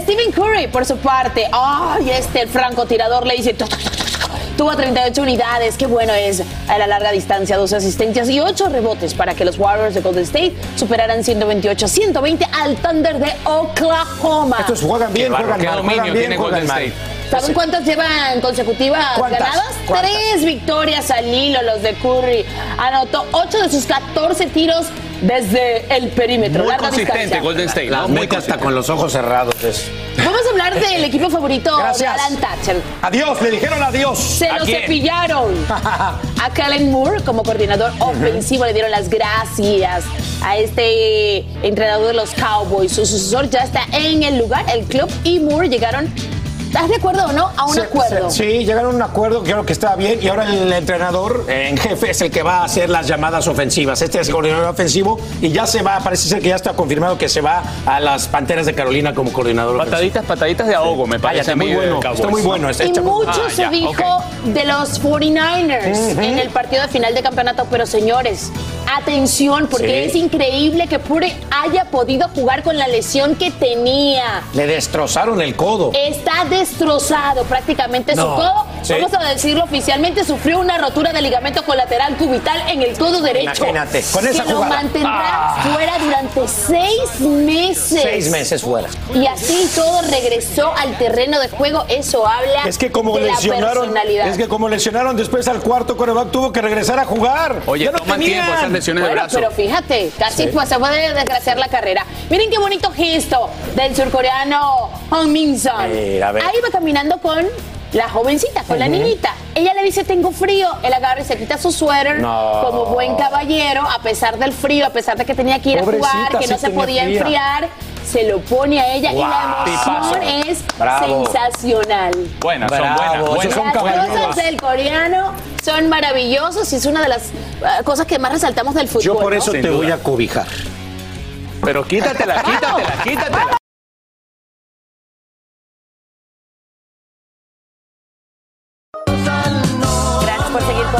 Stephen Curry, por su parte, ay, este el francotirador le dice, "Tuc, tuc, tuc, tuc". tuvo 38 unidades, qué bueno es a la larga distancia, 12 asistencias y 8 rebotes para que los Warriors de Golden State superaran 128-120 al Thunder de Oklahoma. Estos juegan bien, Qué bárbaro, juegan qué mal, dominio juegan bien, tiene juegan Golden. State. ¿Saben cuántas llevan consecutivas ¿Cuántas? ganadas? ¿Cuántas? Tres victorias al hilo los de Curry. Anotó 8 de sus 14 tiros desde el perímetro. Muy larga consistente distancia. Golden State, ¿no? Muy hasta con los ojos cerrados. es. Vamos a hablar del equipo favorito Gracias. de Alan Thatcher. Adiós, le dijeron adiós. Se ¿A lo quién? cepillaron. <laughs> A Kellen Moore como coordinador ofensivo le dieron las gracias a este entrenador de los Cowboys. Su sucesor ya está en el lugar, el club y Moore llegaron, ¿estás de acuerdo o no? A un Se- acuerdo. se- sí, llegaron a un acuerdo, creo que está bien. Y ahora el entrenador en jefe es el que va a hacer las llamadas ofensivas. Este es el coordinador ofensivo y ya se va, parece ser que ya está confirmado que se va a las Panteras de Carolina como coordinador ofensivo. Pataditas, pataditas de ahogo, me parece. Cállate, a mí, muy bueno. Está muy bueno. está Y muy- mucho Ah, se ya, dijo de los 49ers Ujú. en el partido de final de campeonato, pero señores, atención, porque Sí. es increíble que Pure haya podido jugar con la lesión que tenía. Le destrozaron el codo. Está destrozado prácticamente su codo. sí. Vamos a decirlo oficialmente, sufrió una rotura de ligamento colateral cubital en el codo derecho. Imagínate, con esa que lo mantendrá Ah. fuera durante seis meses. Seis meses fuera. Y así todo regresó al terreno de juego. Eso habla Es que como de la lesionaron, personalidad. es que como lesionaron después al cuarto coreback tuvo que regresar a jugar. Oye, Ya no toman tenían. tiempo lesiones de Bueno, brazo. pero fíjate, casi Sí. pues, se puede desgraciar la carrera. Miren qué bonito gesto del surcoreano Hong Min Son. Ahí va caminando con la jovencita, con la niñita. Ella le dice, tengo frío. Él agarra y se quita su suéter No. como buen caballero, a pesar del frío, a pesar de que tenía que ir a jugar, que no sí se podía fría. enfriar. Se lo pone a ella y la emoción es Bravo. sensacional. Buenas, son Bravo, buenas. esos buenas. son Las cosas del coreano son maravillosas y es una de las eh, cosas que más resaltamos del fútbol. Yo por ¿no? eso Sin te duda. voy a cobijar. Pero quítatela, quítatela, quítatela.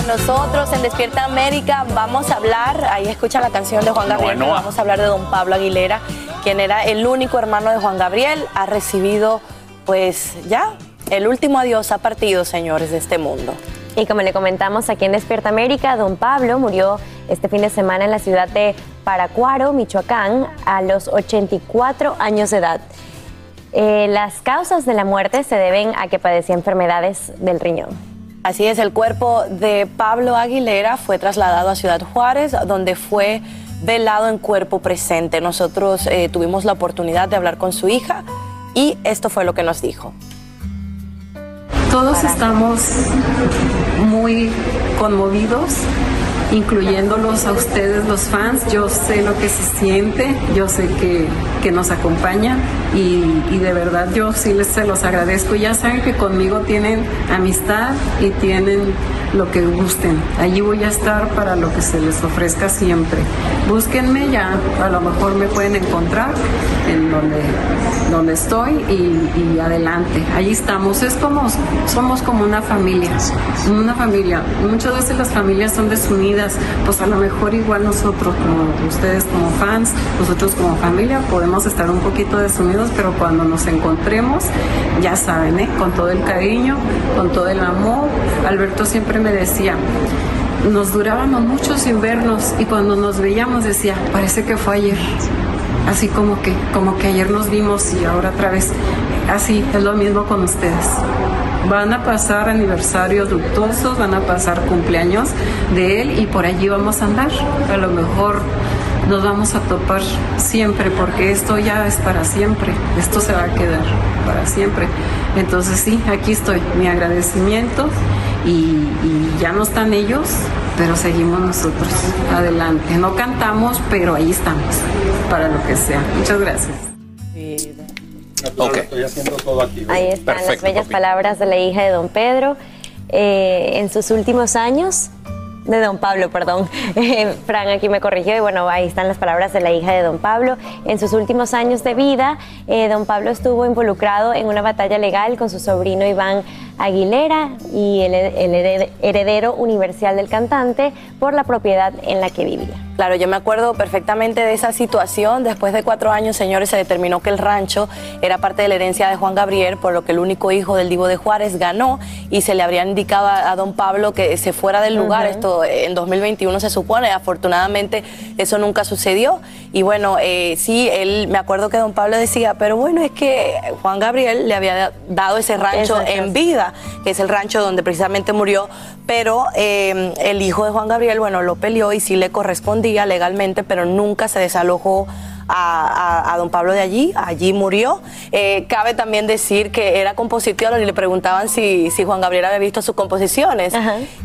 Con nosotros en Despierta América. Vamos a hablar, ahí escucha la canción de Juan Gabriel, vamos a hablar de don Pablo Aguilera, quien era el único hermano de Juan Gabriel. Ha recibido, pues ya, el último adiós ha partido, señores, de este mundo. Y como le comentamos aquí en Despierta América, don Pablo murió este fin de semana en la ciudad de Paracuaro, Michoacán, a los 84 años de edad. Eh, las causas de la muerte se deben a que padecía enfermedades del riñón. Así es, el cuerpo de Pablo Aguilera fue trasladado a Ciudad Juárez, donde fue velado en cuerpo presente. Nosotros eh, tuvimos la oportunidad de hablar con su hija y esto fue lo que nos dijo. Todos estamos muy conmovidos, incluyéndolos a ustedes, los fans. Yo sé lo que se siente, yo sé que, que nos acompañan y, y de verdad yo sí les se los agradezco. Ya saben que conmigo tienen amistad y tienen lo que gusten. Allí voy a estar para lo que se les ofrezca siempre. Búsquenme ya, a lo mejor me pueden encontrar en donde, donde estoy y, y adelante. Allí estamos. Es como, somos como una familia, una familia. Muchas veces las familias son desunidas, pues a lo mejor igual nosotros, como ustedes como fans, nosotros como familia, podemos estar un poquito desunidos, pero cuando nos encontremos, ya saben, ¿eh? con todo el cariño, con todo el amor. Alberto siempre me decía, nos durábamos mucho sin vernos y cuando nos veíamos decía, parece que fue ayer. Así como que, como que ayer nos vimos y ahora otra vez. así es lo mismo con ustedes. Van a pasar aniversarios luctuosos, van a pasar cumpleaños de él y por allí vamos a andar. A lo mejor nos vamos a topar siempre porque esto ya es para siempre, esto se va a quedar para siempre. Entonces sí, aquí estoy, mi agradecimiento y, y ya no están ellos, pero seguimos nosotros adelante. No cantamos, pero ahí estamos para lo que sea. Muchas gracias. Ok. Ahí están las bellas palabras de la hija de don Pedro. Eh, en sus últimos años, de don Pablo, perdón. <laughs> Eh, Fran aquí me corrigió y bueno, ahí están las palabras de la hija de don Pablo. En sus últimos años de vida, eh, don Pablo estuvo involucrado en una batalla legal con su sobrino Iván Aguilera y el, el hered- heredero universal del cantante por la propiedad en la que vivía. Claro, yo me acuerdo perfectamente de esa situación. Después de cuatro años, señores, se determinó que el rancho era parte de la herencia de Juan Gabriel, por lo que el único hijo del Divo de Juárez ganó y se le habría indicado a, a don Pablo que se fuera del lugar. Esto eh, en 2021 se supone. Afortunadamente, eso nunca sucedió. Y bueno, eh, sí, él, me acuerdo que don Pablo decía, pero bueno, es que Juan Gabriel le había dado ese rancho Exacto. en vida, que es el rancho donde precisamente murió, pero eh, el hijo de Juan Gabriel, bueno, lo peleó y sí le correspondía legalmente, pero nunca se desalojó a, a- a don Pablo de allí, allí murió. Eh, cabe también decir que era compositor y le preguntaban si, si Juan Gabriel había visto sus composiciones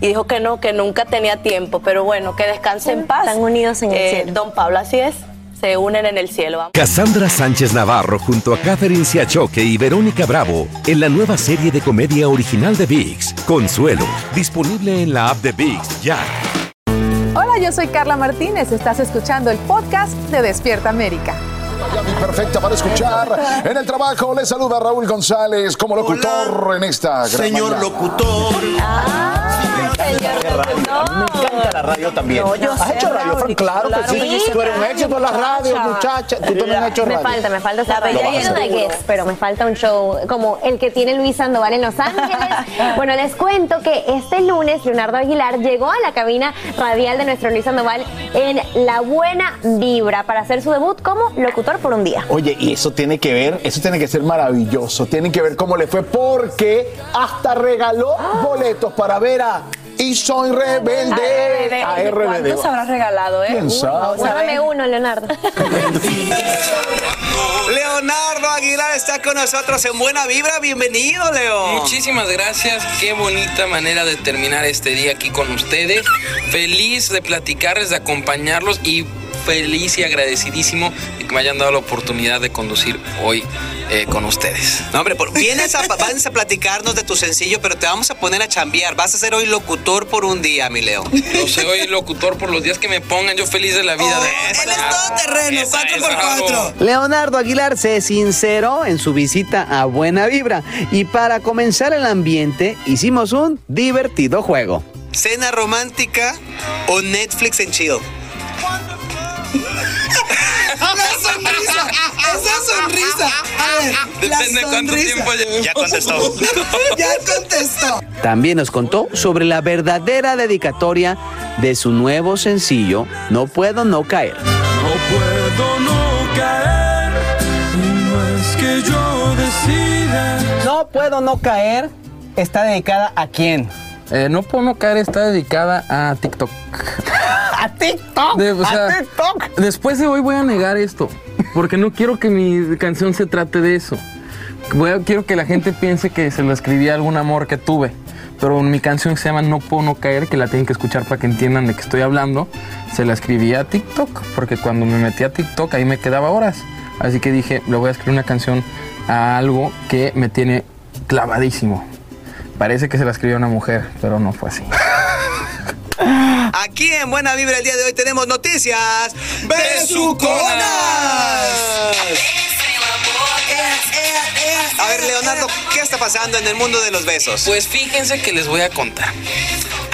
y dijo que no, que nunca tenía tiempo, pero bueno, que descanse en paz. Están unidos en el cielo. Don Pablo, así es, se unen en el cielo. Cassandra Sánchez Navarro junto a Catherine Siachoque y Verónica Bravo en la nueva serie de comedia original de VIX, Consuelo, disponible en la app de VIX ya. Hola, yo soy Carla Martínez. Estás escuchando el podcast de Despierta América. Miami perfecta para escuchar. En el trabajo le saluda Raúl González como locutor en esta gran Señor mañana. locutor. Me encanta la radio también. No, yo ¿Has sé, hecho radio? Claro, Claro que sí. Tú eres un éxito en la radio, muchacha. Tú también has hecho Me radio. falta, me falta esa radio. Yo de pero me falta un show como el que tiene Luis Sandoval en Los Ángeles. <laughs> bueno, les cuento que este lunes Leonardo Aguilar llegó a la cabina radial de nuestro Luis Sandoval en La Buena Vibra para hacer su debut como locutor por un día. Oye, y eso tiene que ver, eso tiene que ser maravilloso. Tienen que ver cómo le fue porque hasta regaló boletos para ver a Y Soy Rebelde. A RBD. ¿Cuántos habrás regalado, eh? ¿Quién Uno, sabe? ¿sabes? Dame uno, Leonardo. Leonardo Aguilar está con nosotros en Buena Vibra. Bienvenido, Leo. Muchísimas gracias, qué bonita manera de terminar este día aquí con ustedes. Feliz de platicarles, de acompañarlos y feliz y agradecidísimo de que me hayan dado la oportunidad de conducir hoy eh, con ustedes. No, hombre, por- vienes a, vas a platicarnos de tu sencillo, pero te vamos a poner a chambear. Vas a ser hoy locutor por un día, mi Leo. Yo soy locutor por los días que me pongan, yo feliz de la vida. de terreno, cuatro por cuatro. Leonardo Aguilar se sinceró en su visita a Buena Vibra y para comenzar el ambiente hicimos un divertido juego. ¿Cena romántica o Netflix en chill? ¡Una sonrisa! ¡Esa sonrisa! A ver, la Depende cuánto sonrisa. tiempo lleve. Ya contestó. <laughs> ya contestó. También nos contó sobre la verdadera dedicatoria de su nuevo sencillo No puedo no caer. No puedo no caer, no es que yo decida. No puedo no caer está dedicada a quién? Eh, no puedo no caer está dedicada a TikTok. <laughs> ¿A TikTok? De- o sea, ¿A TikTok? Después de hoy voy a negar esto, porque no quiero que mi canción se trate de eso. Voy a- quiero que la gente piense que se lo escribí a algún amor que tuve. Pero mi canción se llama No puedo no caer, que la tienen que escuchar para que entiendan de qué estoy hablando. Se la escribí a TikTok, porque cuando me metí a TikTok ahí me quedaba horas. Así que dije, le voy a escribir una canción a algo que me tiene clavadísimo. Parece que se la escribió a una mujer, pero no fue así. Aquí en Buena Vibra el día de hoy tenemos noticias besuconas. A ver, Leonardo, ¿qué está pasando en el mundo de los besos? Pues fíjense que les voy a contar.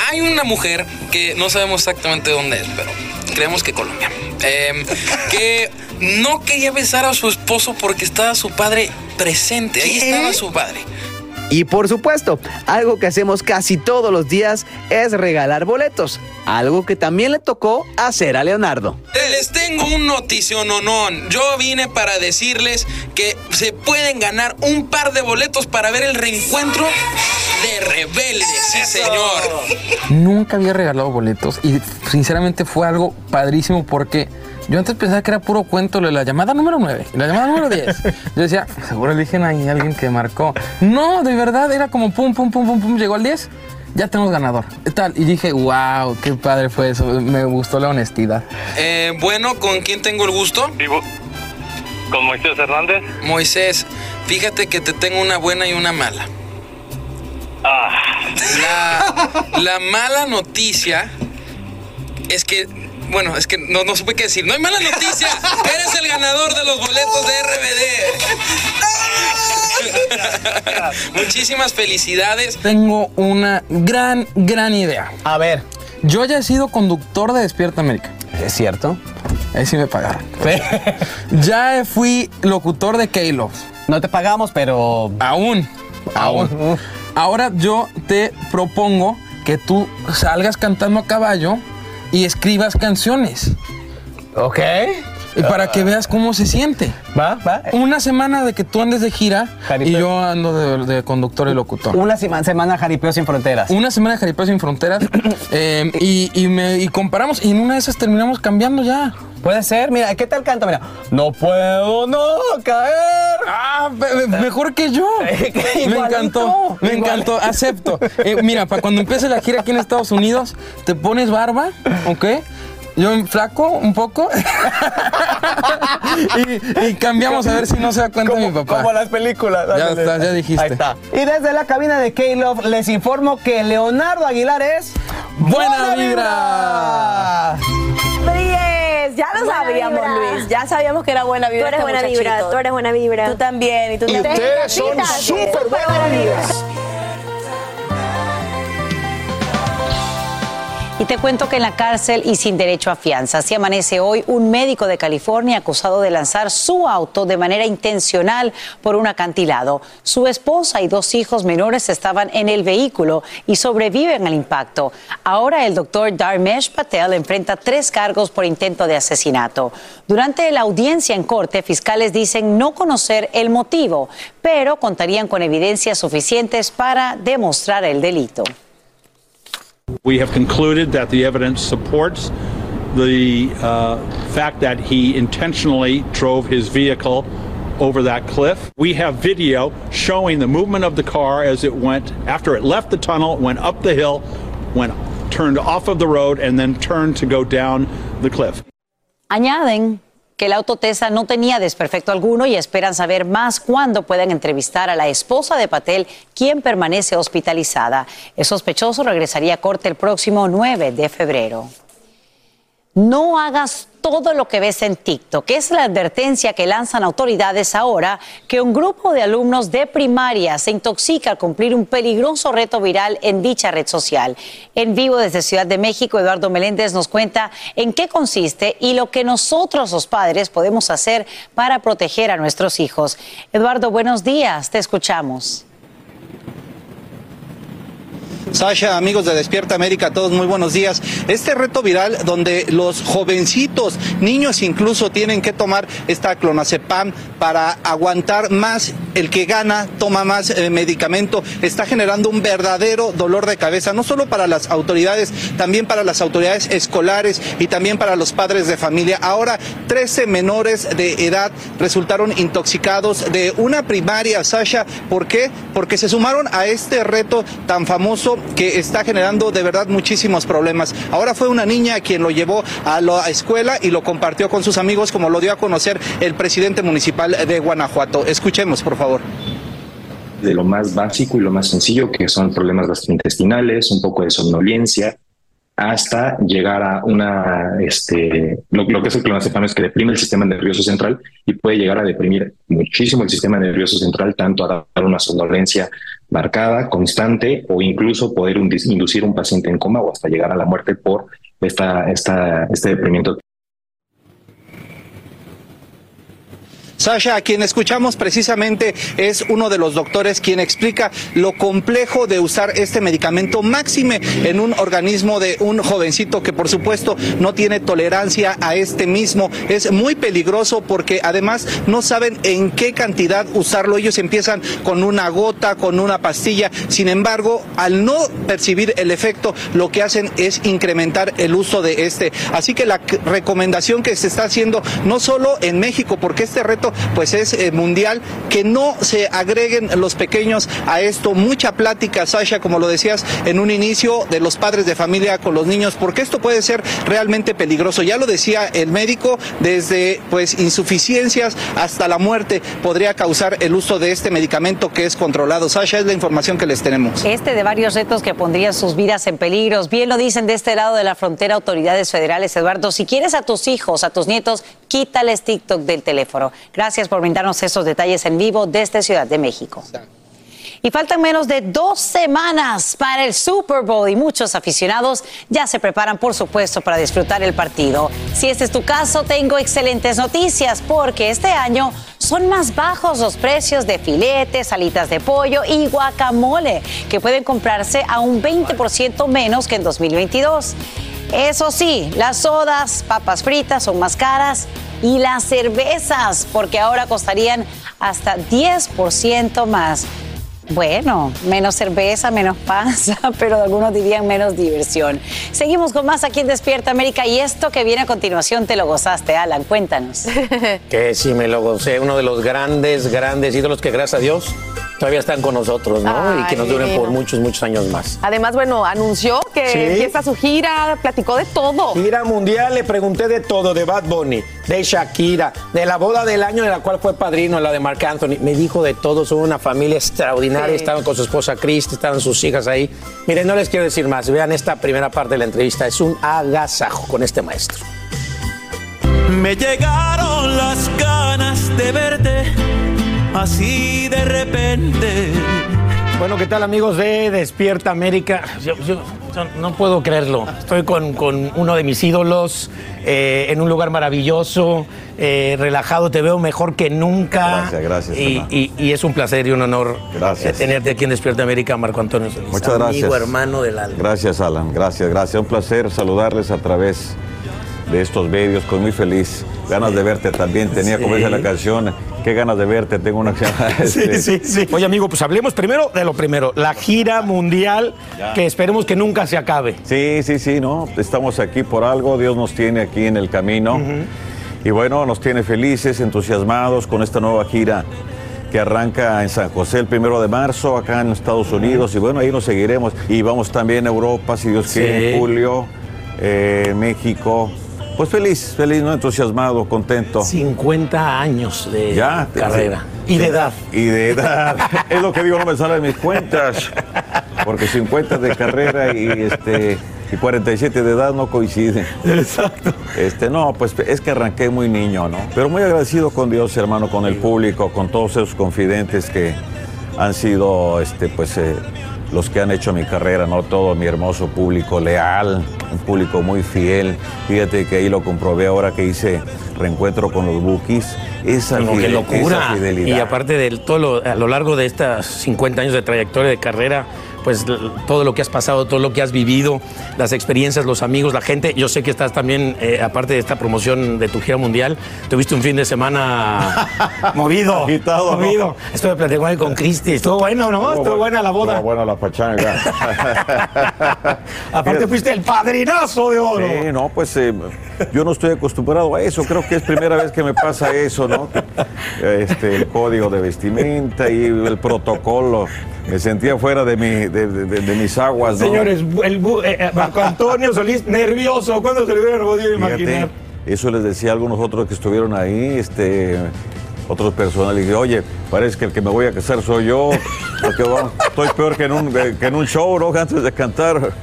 Hay una mujer que no sabemos exactamente dónde es, pero creemos que Colombia. em, <laughs> que no quería besar a su esposo porque estaba su padre presente. Ahí ¿Qué? estaba su padre. Y por supuesto, algo que hacemos casi todos los días es regalar boletos, algo que también le tocó hacer a Leonardo. Les tengo un noticiononón. Yo vine para decirles que se pueden ganar un par de boletos para ver el reencuentro de Rebeldes. Sí, señor. Nunca había regalado boletos y sinceramente fue algo padrísimo porque yo antes pensaba que era puro cuento lo de la llamada número 9 y la llamada número 10. Yo decía, seguro eligen ahí a alguien que marcó. No, de verdad, era como pum, pum, pum, pum, pum, llegó al 10. Ya tenemos ganador. Tal. Y dije, wow, qué padre fue eso. Me gustó la honestidad. Eh, bueno, ¿con quién tengo el gusto? ¿Con Moisés Hernández? Moisés, fíjate que te tengo una buena y una mala. Ah. La, la mala noticia es que, bueno, es que no, no supe qué decir. No hay mala noticia. <laughs> Eres el ganador de los boletos de RBD. <laughs> Muchísimas felicidades. Tengo una gran, gran idea. A ver. Yo ya he sido conductor de Despierta América. ¿Es cierto? Ahí sí me pagaron. <laughs> ya fui locutor de K-Love. No te pagamos, pero... Aún. Aún. Ahora yo te propongo que tú salgas cantando a caballo y escribas canciones. Ok. Y para que veas cómo se siente. Va, va. Una semana de que tú andes de gira y yo ando de, de conductor y locutor. Una sema- semana Jaripeo sin fronteras. Una semana de Jaripeo sin fronteras <coughs> eh, y, y me, y comparamos y en una de esas terminamos cambiando ya. Puede ser, mira, ¿qué tal canto? Mira, no puedo no caer. Ah, mejor que yo. <laughs> me Igualito, encantó, me encantó, acepto. Eh, mira, para cuando empiece la gira aquí en Estados Unidos, te pones barba, ¿ok? Yo flaco un poco <laughs> y, y cambiamos a ver si no se da cuenta mi papá. Como las películas. Ya está, ya dijiste. Ahí está. Y desde la cabina de K-Love les informo que Leonardo Aguilar es... ¡Buena vibra! Ya lo Buena sabíamos, vibra. Luis. Ya sabíamos que era buena vibra. Tú eres este buena vibra, tú eres buena vibra. Tú también, y tú Y también. ustedes son súper buenas vibras. Te cuento que en la cárcel y sin derecho a fianza, así amanece hoy un médico de California acusado de lanzar su auto de manera intencional por un acantilado. Su esposa y dos hijos menores estaban en el vehículo y sobreviven al impacto. Ahora el doctor Dharmesh Patel enfrenta tres cargos por intento de asesinato. Durante la audiencia en corte, fiscales dicen no conocer el motivo, pero contarían con evidencias suficientes para demostrar el delito. We have concluded that the evidence supports the uh, fact that he intentionally drove his vehicle over that cliff. We have video showing the movement of the car as it went, after it left the tunnel, went up the hill, went turned off of the road, and then turned to go down the cliff. Añaden que el auto Tesla no tenía desperfecto alguno y esperan saber más cuándo puedan entrevistar a la esposa de Patel, quien permanece hospitalizada. El sospechoso regresaría a corte el próximo 9 de febrero. No hagas todo lo que ves en TikTok. Es la advertencia que lanzan autoridades ahora que un grupo de alumnos de primaria se intoxica al cumplir un peligroso reto viral en dicha red social. En vivo desde Ciudad de México, Eduardo Meléndez nos cuenta en qué consiste y lo que nosotros los padres podemos hacer para proteger a nuestros hijos. Eduardo, buenos días, te escuchamos. Sasha, amigos de Despierta América, todos muy buenos días. Este reto viral donde los jovencitos, niños incluso, tienen que tomar esta clonazepam para aguantar más. El que gana toma más eh, medicamento. Está generando un verdadero dolor de cabeza, no solo para las autoridades, también para las autoridades escolares y también para los padres de familia. Ahora, 13 menores de edad resultaron intoxicados de una primaria, Sasha. ¿Por qué? Porque se sumaron a este reto tan famoso que está generando de verdad muchísimos problemas. Ahora fue una niña quien lo llevó a la escuela y lo compartió con sus amigos, como lo dio a conocer el presidente municipal de Guanajuato. Escuchemos, por favor. de lo más básico y lo más sencillo, que son problemas gastrointestinales, un poco de somnolencia, hasta llegar a una, este, lo, que es el clonazepam es que deprime el sistema nervioso central y puede llegar a deprimir muchísimo el sistema nervioso central, tanto a dar una somnolencia marcada, constante, o incluso poder inducir un paciente en coma o hasta llegar a la muerte por esta, esta, este deprimiento Sasha, a quien escuchamos precisamente es uno de los doctores quien explica lo complejo de usar este medicamento máxime en un organismo de un jovencito que por supuesto no tiene tolerancia a este mismo. Es muy peligroso porque además no saben en qué cantidad usarlo. Ellos empiezan con una gota, con una pastilla. Sin embargo, al no percibir el efecto, lo que hacen es incrementar el uso de este. Así que la recomendación que se está haciendo, no solo en México, porque este reto pues es eh, mundial, que no se agreguen los pequeños a esto. Mucha plática, Sasha, como lo decías en un inicio, de los padres de familia con los niños, porque esto puede ser realmente peligroso. Ya lo decía el médico, desde pues insuficiencias hasta la muerte podría causar el uso de este medicamento que es controlado. Sasha, es la información que les tenemos. Este de varios retos que pondrían sus vidas en peligro. Bien lo dicen de este lado de la frontera autoridades federales, Eduardo. Si quieres a tus hijos, a tus nietos, quítales TikTok del teléfono. Gracias por brindarnos esos detalles en vivo desde Ciudad de México. Y faltan menos de dos semanas para el Super Bowl y muchos aficionados ya se preparan, por supuesto, para disfrutar el partido. Si este es tu caso, tengo excelentes noticias porque este año son más bajos los precios de filetes, alitas de pollo y guacamole, que pueden comprarse a un 20% menos que en 2022. Eso sí, las sodas, papas fritas son más caras y las cervezas, porque ahora costarían hasta 10% más. Bueno, menos cerveza, menos panza, <laughs> pero algunos dirían menos diversión. Seguimos con más aquí en Despierta América y esto que viene a continuación te lo gozaste, Alan. Cuéntanos. <laughs> Que sí, me lo gocé. Uno de los grandes, grandes ídolos que gracias a Dios todavía están con nosotros, ¿no? y que nos duren por muchos, muchos años más. Además, bueno, anunció que Sí. empieza su gira, platicó de todo. Gira mundial, le pregunté de todo, de Bad Bunny, de Shakira, de la boda del año de la cual fue padrino, la de Marc Anthony. Me dijo de todo, son una familia extraordinaria. Sí. Estaban con su esposa Cristi, estaban sus hijas ahí. Miren, no les quiero decir más. Vean esta primera parte de la entrevista. Es un agasajo con este maestro. Me llegaron las ganas de verte así de repente. Bueno, ¿qué tal amigos de Despierta América? Yo- yo no puedo creerlo. Estoy con, con uno de mis ídolos eh, en un lugar maravilloso, eh, relajado, te veo mejor que nunca. Gracias, gracias, Y, y- y es un placer y un honor Gracias. eh, tenerte aquí en Despierta América, Marco Antonio Solís. Muchas gracias. Amigo, hermano del alma. Gracias, Alan. Gracias, gracias. Un placer saludarles a través de estos medios. Con muy feliz. Ganas de verte también. Tenía, como dice la canción, qué ganas de verte. Tengo una <laughs> Sí, este, sí, sí. Oye, amigo, pues hablemos primero de lo primero. La gira mundial Ya. que esperemos que nunca se acabe. Sí, sí, sí, ¿no? Estamos aquí por algo. Dios nos tiene aquí en el camino. Y bueno, nos tiene felices, entusiasmados con esta nueva gira que arranca en San José el primero de marzo, acá en Estados Unidos. Y bueno, ahí nos seguiremos. Y vamos también a Europa, si Dios quiere, Sí. en julio, eh, México. Pues feliz, feliz, ¿no? Entusiasmado, contento. 50 años de Ya, carrera. Y de edad. Y de edad. <laughs> es lo que digo, no me salen mis cuentas. Porque 50 de carrera y este y 47 de edad no coinciden. Exacto. Este, no, pues es que arranqué muy niño, ¿no? Pero muy agradecido con Dios, hermano, con el público, con todos esos confidentes que han sido, este, pues, eh, los que han hecho mi carrera, ¿no? Todo mi hermoso público leal, un público muy fiel. Fíjate que ahí lo comprobé ahora que hice reencuentro con los Bookies. Esa, No, qué fide- locura. esa fidelidad. Y aparte de todo lo, a lo largo de estas 50 años de trayectoria de carrera, pues todo lo que has pasado, todo lo que has vivido, las experiencias, los amigos, la gente. Yo sé que estás también, eh, aparte de esta promoción de tu gira mundial, tuviste un fin de semana <laughs> movido. Agitado, ¿no? movido. Estuve platicando con Cristi. Estuvo bueno, ¿no? Estuvo buena la boda. Estuvo buena la pachanga. <laughs> Aparte fuiste el padrinazo de oro. Sí, no, pues eh, yo no estoy acostumbrado a eso. Creo que es primera vez que me pasa eso, ¿no? Este, el código de vestimenta y el protocolo. Me sentía fuera de, mi, de, de- de- de mis aguas, ¿no? Señores, el bu- eh, eh, Marco Antonio Solís, nervioso. ¿Cuándo se lo hubiera podido imaginar? Eso les decía a algunos otros que estuvieron ahí, este, otros personales. Y dije, oye, parece que el que me voy a casar soy yo, porque bueno, estoy peor que en, un, que en un show, ¿no? <laughs> Antes de cantar.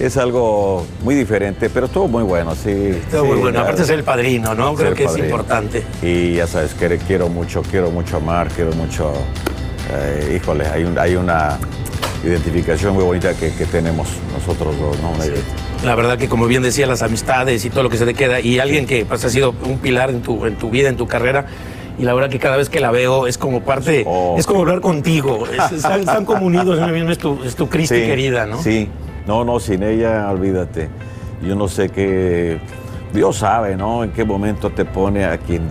Es algo muy diferente, pero estuvo muy bueno, sí. Estuvo muy bueno. ya- Aparte ser el padrino, ¿no? Creo que es importante. Y ya sabes que quiero mucho, quiero mucho amar, quiero mucho. eh, híjole, hay, un- hay una identificación muy bonita que, que tenemos nosotros dos, ¿no? La verdad que como bien decía, las amistades y todo lo que se te queda, y alguien que pues, ha sido un pilar en tu, en tu vida, en tu carrera, y la verdad que cada vez que la veo es como parte, Oh. es como hablar contigo. Es- <laughs> están, están como unidos, es tu, es tu Cristi Sí, querida, ¿no? Sí, no, no, sin ella, olvídate. Yo no sé qué. Dios sabe, ¿no? En qué momento te pone a quien.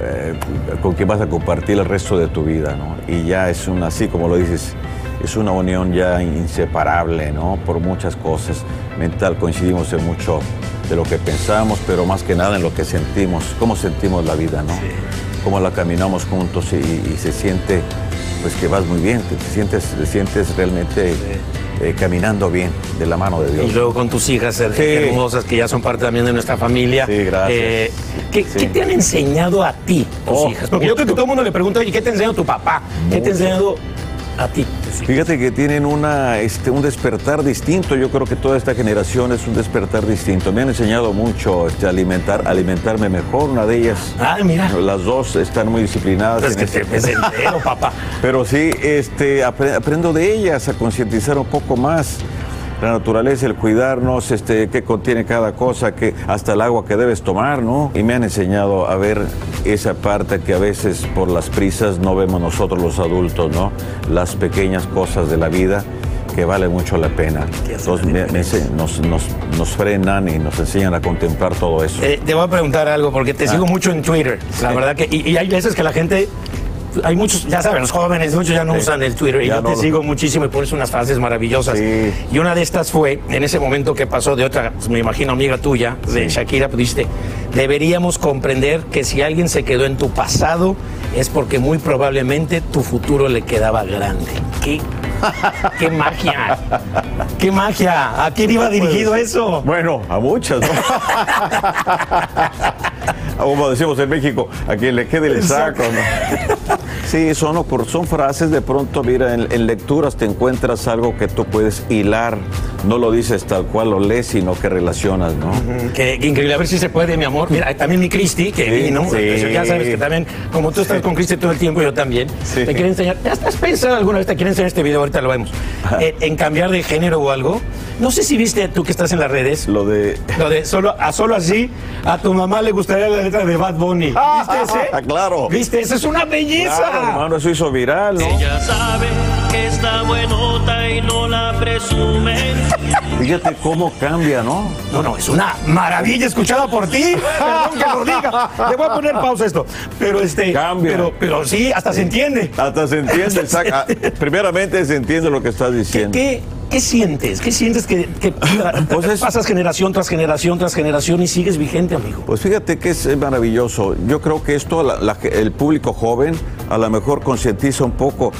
eh, con quien vas a compartir el resto de tu vida, ¿no? Y ya es una, así como lo dices, es una unión ya inseparable, ¿no? Por muchas cosas. Mental coincidimos en mucho de lo que pensamos, pero más que nada en lo que sentimos, cómo sentimos la vida, ¿no? Cómo la caminamos juntos y, y se siente, pues que vas muy bien, te, te sientes, te sientes realmente eh, caminando bien de la mano de Dios. Y luego con tus hijas her- Sí. hermosas que ya son parte también de nuestra familia. Sí, gracias. Eh, ¿qué, Sí. qué te han enseñado a ti tus Oh, hijas? Porque yo creo que todo el mundo le pregunta, oye, ¿qué te ha enseñado tu papá? ¿Qué te ha enseñado a ti? Fíjate que tienen una, este, un despertar distinto. Yo creo que toda esta generación es un despertar distinto. Me han enseñado mucho este, a alimentar, alimentarme mejor. Una de ellas, Ah, mira. las dos están muy disciplinadas. Es en que ese- te- entero, papá. <laughs> Pero sí, este, apre- aprendo de ellas a concientizar un poco más la naturaleza, el cuidarnos, este, qué contiene cada cosa, que, hasta el agua que debes tomar, ¿no? Y me han enseñado a ver esa parte que a veces por las prisas no vemos nosotros los adultos, ¿no? Las pequeñas cosas de la vida que vale mucho la pena. Entonces me- me ense- nos, nos, nos frenan y nos enseñan a contemplar todo eso. Eh, te voy a preguntar algo, porque te Ah. sigo mucho en Twitter. La Sí. verdad que, y, y hay veces que la gente, hay muchos, ya saben, los jóvenes, muchos ya no Sí. usan el Twitter. Y Ya yo no te lo- sigo muchísimo y pones unas frases maravillosas. Y una de estas fue, en ese momento que pasó de otra, me imagino, amiga tuya, de Shakira, pues dijiste, deberíamos comprender que si alguien se quedó en tu pasado es porque muy probablemente tu futuro le quedaba grande. ¿Qué? ¡Qué magia! ¡Qué magia! ¿A quién iba dirigido eso? Bueno, a muchas, ¿no? <laughs> Como decimos en México, a quien le quede el saco, ¿no? <laughs> Sí, son, son frases de pronto, mira, en, en lecturas te encuentras algo que tú puedes hilar. No lo dices tal cual lo lees, sino que relacionas, ¿no? Qué, qué increíble, a ver si se puede, mi amor. Mira, también mi Cristi, que Sí, vino. sí. ya sabes que también, como tú estás con Cristi todo el tiempo, yo también. Sí. Te quiero enseñar. ¿Ya has pensado alguna vez? Te quiero enseñar este video, ahorita lo vemos. Eh, en cambiar de género o algo. No sé si viste tú que estás en las redes. Lo de. Lo de solo, a solo así, a tu mamá le gustaría la letra de Bad Bunny. ¿Viste ese? claro. ¿Viste? Eso es una belleza. Claro, hermano, eso hizo viral, ¿no? Ella sabe que está buenota y no la presume. Fíjate cómo cambia, ¿no? No, no, es una maravilla escuchada por ti. <laughs> Perdón que lo diga. Le voy a poner pausa a esto. Pero este. Cambia. Pero, pero sí, hasta se entiende. Hasta se entiende, saca- primeramente se entiende lo que estás diciendo. ¿Qué, qué sientes? ¿Qué sientes que, que <laughs> <laughs> pasas generación tras generación tras generación y sigues vigente, amigo? Pues fíjate que es maravilloso. Yo creo que esto la- la- el público joven a lo mejor concientiza un poco.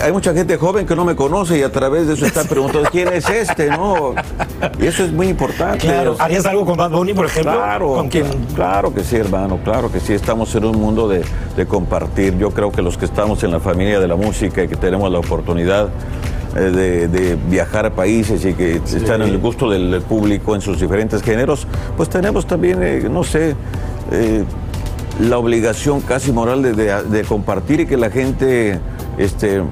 Hay mucha gente joven que no me conoce y a través de eso está <laughs> preguntando quién es este, ¿no? Y eso es muy importante. Claro. ¿Harías algo con Bad Bunny, por ejemplo? Claro, ¿Con quién? claro que sí, hermano, claro que sí. Estamos en un mundo de, de compartir. Yo creo que los que estamos en la familia de la música y que tenemos la oportunidad de, de viajar a países y que están en el gusto del, público en sus diferentes géneros, pues tenemos también, eh, no sé, eh, la obligación casi moral de, de- de compartir y que la gente este,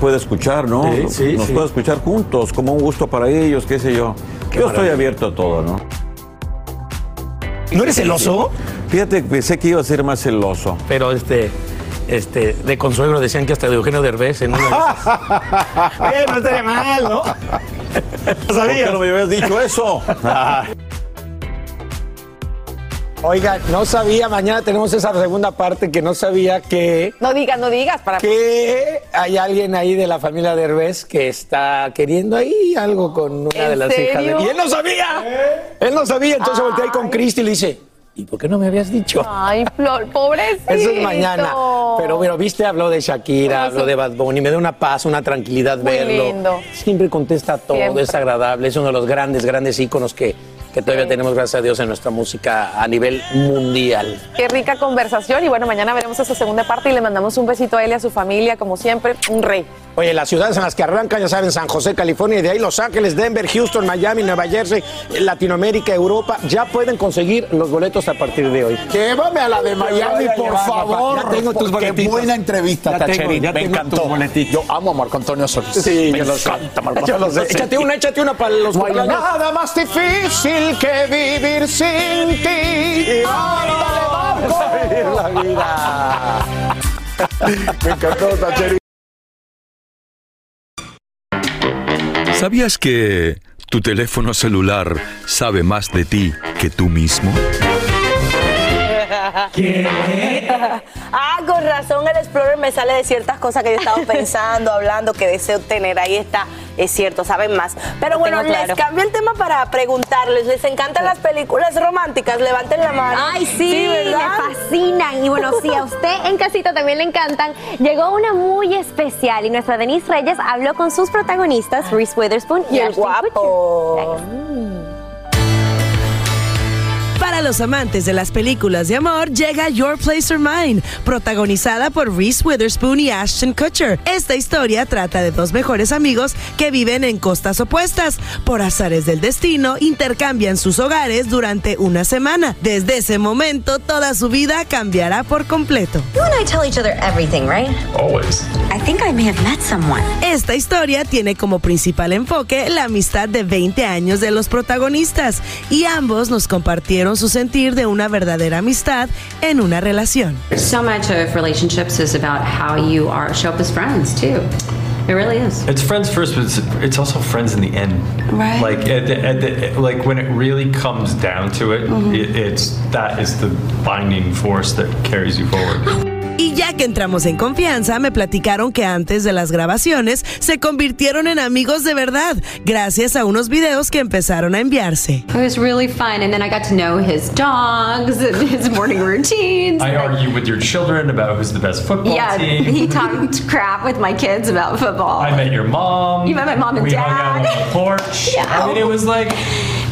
pueda escuchar, ¿no? Sí, sí, Nos sí. pueda escuchar juntos, como un gusto para ellos, qué sé yo. Qué yo estoy abierto a todo, ¿no? ¿No eres celoso? Fíjate, pensé que iba a ser más celoso. Pero este. Este, de consuegro decían que hasta de Eugenio Derbez en una <laughs> de no estaría mal, ¿no? <laughs> ¿Por qué no me habías dicho eso? <laughs> Oiga, no sabía, mañana tenemos esa segunda parte que no sabía que, No digas, no digas. Para... que hay alguien ahí de la familia Derbez que está queriendo ahí algo con una ¿En de las hijas de... serio? Y él no sabía, él no sabía, entonces volteé ahí con Cristi y le dice, ¿y por qué no me habías dicho? Ay, Flor, pobrecito. Eso es mañana. Pero bueno, viste, habló de Shakira, habló sí. de Bad Bunny, me da una paz, una tranquilidad Muy verlo. lindo. Siempre contesta todo, Siempre. es agradable, es uno de los grandes, grandes íconos que, que todavía tenemos, gracias a Dios, en nuestra música a nivel mundial. Qué rica conversación. Y bueno, mañana veremos esa segunda parte y le mandamos un besito a él y a su familia, como siempre. Un rey. Oye, las ciudades en las que arrancan, ya saben, San José, California, y de ahí Los Ángeles, Denver, Houston, Miami, Nueva Jersey, Latinoamérica, Europa, ya pueden conseguir los boletos a partir de hoy. Llévame a la de Miami, por llevar, favor. Ya tengo tus Qué boletitos. buena entrevista, Ya tengo, ya Me tengo encantó. tus boletitos. Yo amo a Marco Antonio Solís. Sí, Me yo lo sé. encanta Marco <laughs> Antonio. Échate una, échate una para los No nada más difícil que vivir sin ti. ¡Ándale, Marco! La vida. ¿Sabías que tu teléfono celular sabe más de ti que tú mismo? Ah, con razón el Explorer me sale de ciertas cosas que yo estaba <laughs> pensando, hablando, que deseo tener. Ahí está, es cierto, saben más. Pero bueno, claro. les cambio el tema para preguntarles. ¿Les encantan las películas románticas? Levanten la mano. Ay, sí, me ¿verdad? fascinan. Y bueno, si a usted en casita también le encantan, llegó una muy especial y nuestra Denise Reyes habló con sus protagonistas, Reese Witherspoon y, Y el Ashton guapo. Para los amantes de las películas de amor, llega Your Place or Mine, protagonizada por Reese Witherspoon y Ashton Kutcher. Esta historia trata de dos mejores amigos que viven en costas opuestas. Por azares del destino, intercambian sus hogares durante una semana. Desde ese momento, toda su vida cambiará por completo. You and I tell each other everything, right? Always. I think I may have met someone. Esta historia tiene como principal enfoque la amistad de 20 años de los protagonistas y ambos nos compartieron su sentir de una verdadera amistad en una relación. So much of relationships is about how you are show up as friends too. It really is. It's friends first, but it's, it's also friends in the end. Right. Like at the, at the, like when it really comes down to it, Mhm. it, it's that is the binding force that carries you forward. Y ya que entramos en confianza, me platicaron que antes de las grabaciones se convirtieron en amigos de verdad, gracias a unos videos que empezaron a enviarse. It was really fun, and then I got to know his dogs and his <laughs> morning routines. I argue with your children about who's the best football yeah, team. he talked crap with my kids about football. I met your mom. You met my mom and we dad. hung out on the porch. <laughs> Yeah. I mean, it was like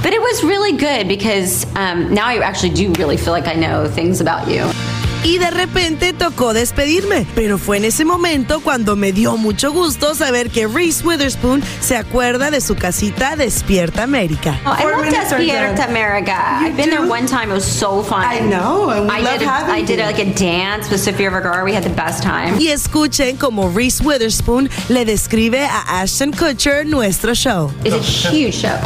But it was really good because um, now I actually do really feel like I know things about you. Y de repente tocó despedirme, pero fue en ese momento cuando me dio mucho gusto saber que Reese Witherspoon se acuerda de su casita Despierta América. Oh, I love Despierta America. I've been there one time. It was so fun. I know, and we I love did. A, having I did you. like a dance with Sofia Vergara. We had the best time. Y escuchen cómo Reese Witherspoon le describe a Ashton Kutcher nuestro show. It's a huge show.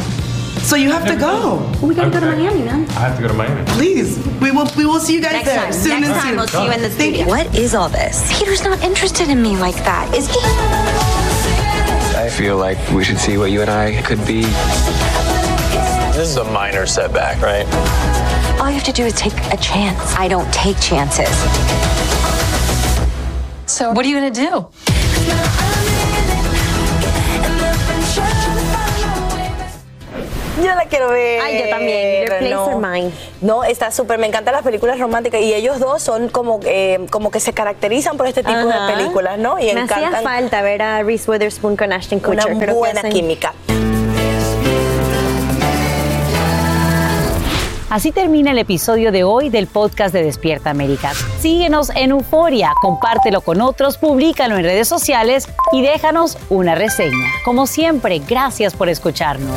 So you have to go. We gotta go to Miami, man. I have to go to Miami. Please, we will we will see you guys Next there time. soon Next and time soon. we'll see you in the studio. What is all this? Peter's not interested in me like that, is he? I feel like we should see what you and I could be. This is a minor setback, right? All you have to do is take a chance. I don't take chances. So what are you gonna do? Yo la quiero ver. Ay, yo también. Your Place no. or Mine. No, está súper. Me encantan las películas románticas y ellos dos son como, eh, como que se caracterizan por este tipo Ajá. de películas, ¿no? Y Me hacía encantan falta ver a Reese Witherspoon con Ashton una Kutcher. Que buena hacen- química. Así termina el episodio de hoy del podcast de Despierta América. Síguenos en Euforia, compártelo con otros, públicalo en redes sociales y déjanos una reseña. Como siempre, gracias por escucharnos.